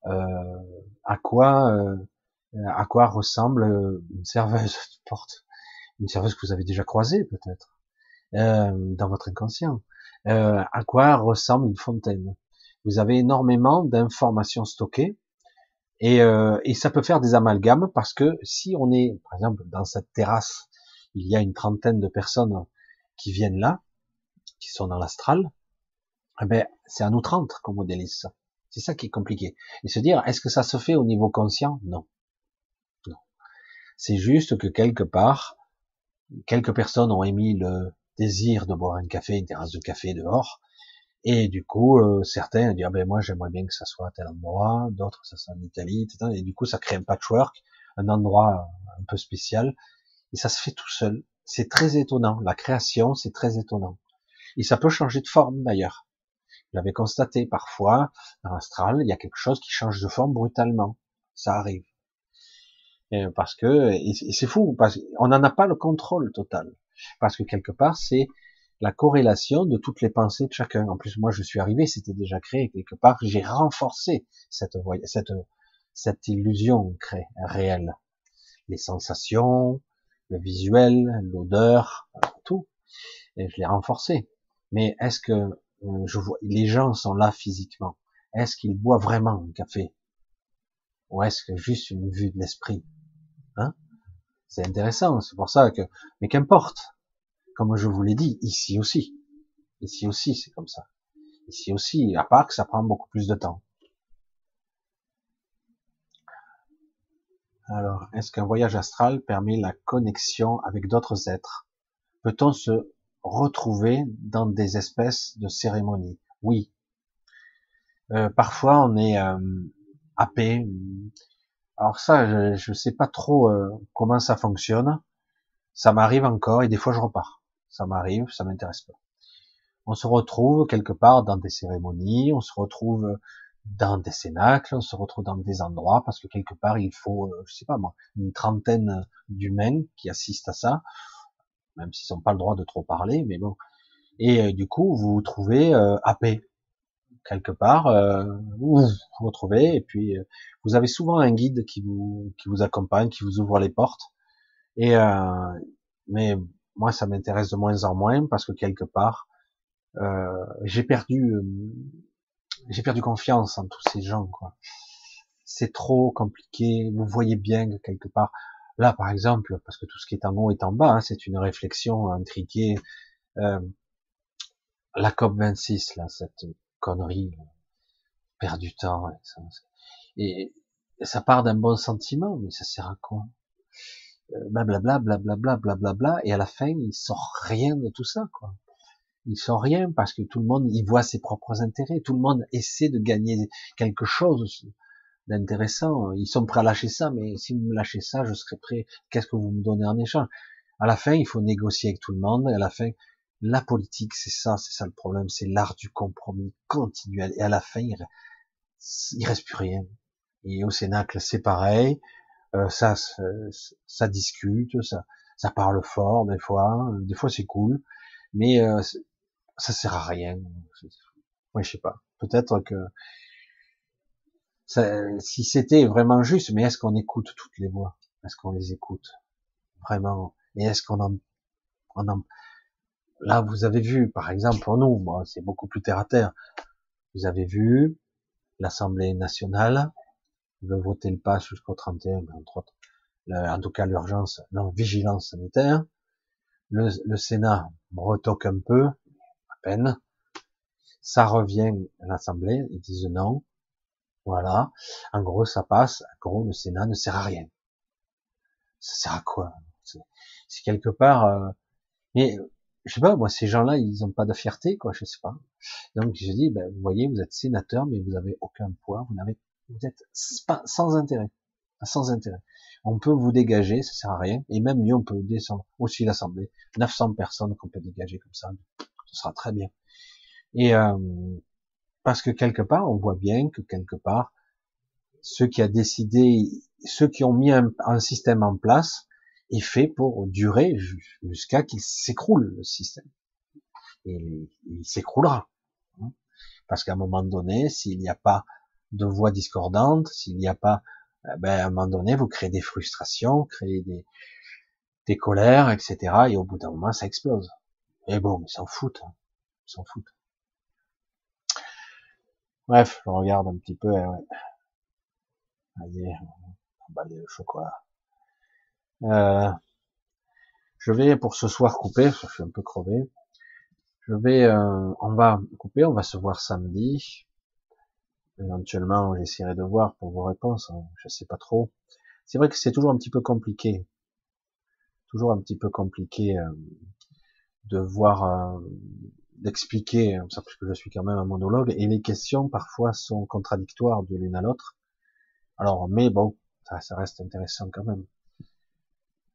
A: euh, à quoi euh, à quoi ressemble une serveuse porte, une serveuse que vous avez déjà croisée peut-être euh, dans votre inconscient, à quoi ressemble une fontaine. Vous avez énormément d'informations stockées et, et ça peut faire des amalgames parce que si on est, par exemple, dans cette terrasse, il y a une trentaine de personnes qui viennent là, qui sont dans l'astral, eh ben, c'est à nous 30 qu'on modélise ça. C'est ça qui est compliqué. Et se dire, est-ce que ça se fait au niveau conscient? Non. Non. C'est juste que quelque part, quelques personnes ont émis le désir de boire un café, une terrasse de café dehors, et du coup, euh, certains disent, ah ben moi j'aimerais bien que ça soit à tel endroit, d'autres ça soit en Italie, etc. Et du coup, ça crée un patchwork, un endroit un peu spécial, et ça se fait tout seul. C'est très étonnant. La création, c'est très étonnant. Et ça peut changer de forme d'ailleurs. J'avais constaté parfois, dans l'astral, il y a quelque chose qui change de forme brutalement. Ça arrive. Parce que, et c'est fou, parce qu'on n'en a pas le contrôle total. Parce que quelque part, c'est la corrélation de toutes les pensées de chacun. En plus, moi, je suis arrivé, c'était déjà créé. Quelque part, j'ai renforcé cette, cette, cette illusion créée, réelle. Les sensations, le visuel, l'odeur, tout. Et je l'ai renforcé. Mais est-ce que euh, je vois, les gens sont là physiquement? Est-ce qu'ils boivent vraiment un café? Ou est-ce que juste une vue de l'esprit? Hein? C'est intéressant, c'est pour ça que, mais qu'importe. Comme je vous l'ai dit, ici aussi. Ici aussi, c'est comme ça. Ici aussi, à part que ça prend beaucoup plus de temps. Alors, est-ce qu'un voyage astral permet la connexion avec d'autres êtres? Peut-on se retrouver dans des espèces de cérémonies? Oui. Euh, parfois, on est euh, happé. Alors ça, je ne sais pas trop euh, comment ça fonctionne. Ça m'arrive encore et des fois je repars. Ça m'arrive, ça m'intéresse pas. On se retrouve quelque part dans des cérémonies, on se retrouve dans des cénacles, on se retrouve dans des endroits parce que quelque part il faut, euh, je sais pas moi, une trentaine d'humains qui assistent à ça, même s'ils n'ont pas le droit de trop parler, mais bon. Et euh, du coup, vous vous trouvez euh, happé quelque part, euh, vous vous retrouvez et puis vous avez souvent un guide qui vous qui vous accompagne, qui vous ouvre les portes. Et mais moi, ça m'intéresse de moins en moins parce que quelque part, j'ai perdu j'ai perdu confiance en tous ces gens, quoi. C'est trop compliqué. Vous voyez bien que quelque part, là, par exemple, parce que tout ce qui est en haut est en bas, hein, c'est une réflexion intriquée. Euh, la COP 26, là, cette connerie, perd du temps. Et, ça part d'un bon sentiment, mais ça sert à quoi? Blablabla, blablabla, blablabla, et à la fin, il sort rien de tout ça, quoi ils sont rien parce que tout le monde y voit ses propres intérêts. Tout le monde essaie de gagner quelque chose d'intéressant. Ils sont prêts à lâcher ça, mais si vous me lâchez ça, je serai prêt. Qu'est-ce que vous me donnez en échange? À la fin, il faut négocier avec tout le monde. Et à la fin, la politique, c'est ça, c'est ça le problème. C'est l'art du compromis continuel. Et à la fin, il, il reste plus rien. Et au Cénacle, c'est pareil. Euh, ça, ça discute, ça, ça parle fort des fois. Des fois, c'est cool. Mais euh, ça sert à rien. Moi, je sais pas. Peut-être que si c'était vraiment juste, mais est-ce qu'on écoute toutes les voix? Est-ce qu'on les écoute? Vraiment Et est-ce qu'on en, on en, Là, vous avez vu, par exemple, pour nous, moi, c'est beaucoup plus terre à terre. Vous avez vu l'Assemblée nationale veut voter le pass jusqu'au 31, entre autres. en tout cas, l'urgence, non, vigilance sanitaire. Le, le Sénat retoque un peu, peine. Ça revient à l'Assemblée, ils disent non. Voilà. En gros, ça passe. En gros, le Sénat ne sert à rien. Ça sert à quoi? C'est quelque part. Euh... Mais je sais pas, moi, ces gens-là, ils ont pas de fierté, quoi. Je sais pas. Donc je dis, ben, vous voyez, vous êtes sénateur, mais vous avez aucun poids. Vous n'avez, vous êtes sans intérêt, sans intérêt. On peut vous dégager, ça sert à rien. Et même mieux, on peut descendre aussi l'Assemblée. 900 personnes qu'on peut dégager comme ça ce sera très bien. Et euh, parce que quelque part, on voit bien que quelque part, ceux qui a décidé, ceux qui ont mis un, système en place, est fait pour durer jusqu'à qu'il s'écroule le système. Il s'écroulera. Parce qu'à un moment donné, s'il n'y a pas de voix discordantes, s'il n'y a pas, eh ben, à un moment donné, vous créez des frustrations, créez des, colères, etc. Et au bout d'un moment, ça explose. Et bon, ils s'en foutent. Hein. Ils s'en foutent. Bref, je regarde un petit peu. Eh. Allez, emballer le chocolat. Euh, je vais pour ce soir couper, je suis un peu crevé. Je vais, euh, on va couper, on va se voir samedi. Éventuellement, j'essaierai de voir pour vos réponses. Hein. Je sais pas trop. C'est vrai que c'est toujours un petit peu compliqué. Toujours un petit peu compliqué. Euh, de voir, euh, d'expliquer, hein, parce que je suis quand même un monologue, et les questions parfois sont contradictoires de l'une à l'autre. Alors, mais bon, ça, reste intéressant quand même.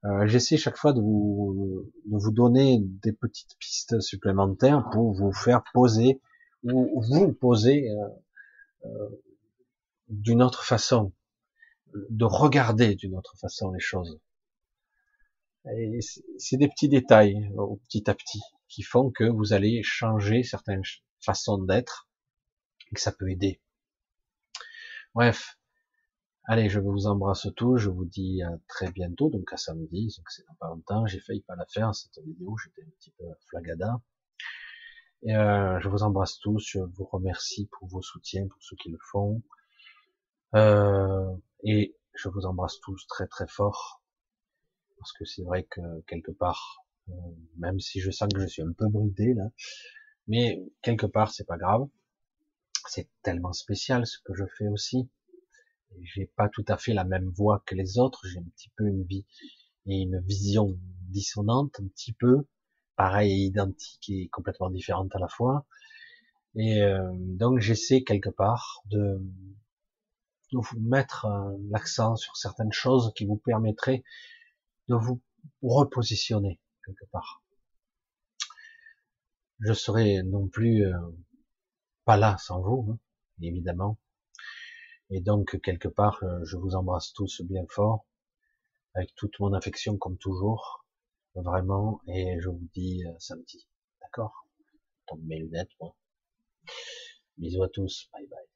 A: Euh, J'essaie chaque fois de vous, de vous donner des petites pistes supplémentaires pour vous faire poser ou vous poser euh, euh, d'une autre façon, de regarder d'une autre façon les choses c'est des petits détails, au petit à petit, qui font que vous allez changer certaines façons d'être et que ça peut aider. Bref. Allez, je vous embrasse tous, je vous dis à très bientôt, donc à samedi, donc c'est dans pas longtemps, j'ai failli pas la faire, cette vidéo, j'étais un petit peu flagada. Et euh, je vous embrasse tous, je vous remercie pour vos soutiens, pour ceux qui le font. Euh, et je vous embrasse tous très très fort. parce que c'est vrai que quelque part, euh, même si je sens que je suis un peu bridé là, mais quelque part c'est pas grave. C'est tellement spécial ce que je fais aussi. J'ai pas tout à fait la même voix que les autres. J'ai un petit peu une vie et une vision dissonante, un petit peu pareil et identique et complètement différente à la fois. Et euh, donc j'essaie quelque part de, de vous mettre euh, l'accent sur certaines choses qui vous permettraient de vous repositionner quelque part. Je serai non plus euh, pas là sans vous, hein, évidemment. Et donc quelque part, euh, je vous embrasse tous bien fort, avec toute mon affection comme toujours, vraiment. Et je vous dis euh, samedi, d'accord? Tombe mes lunettes, moi. Bisous à tous, bye bye.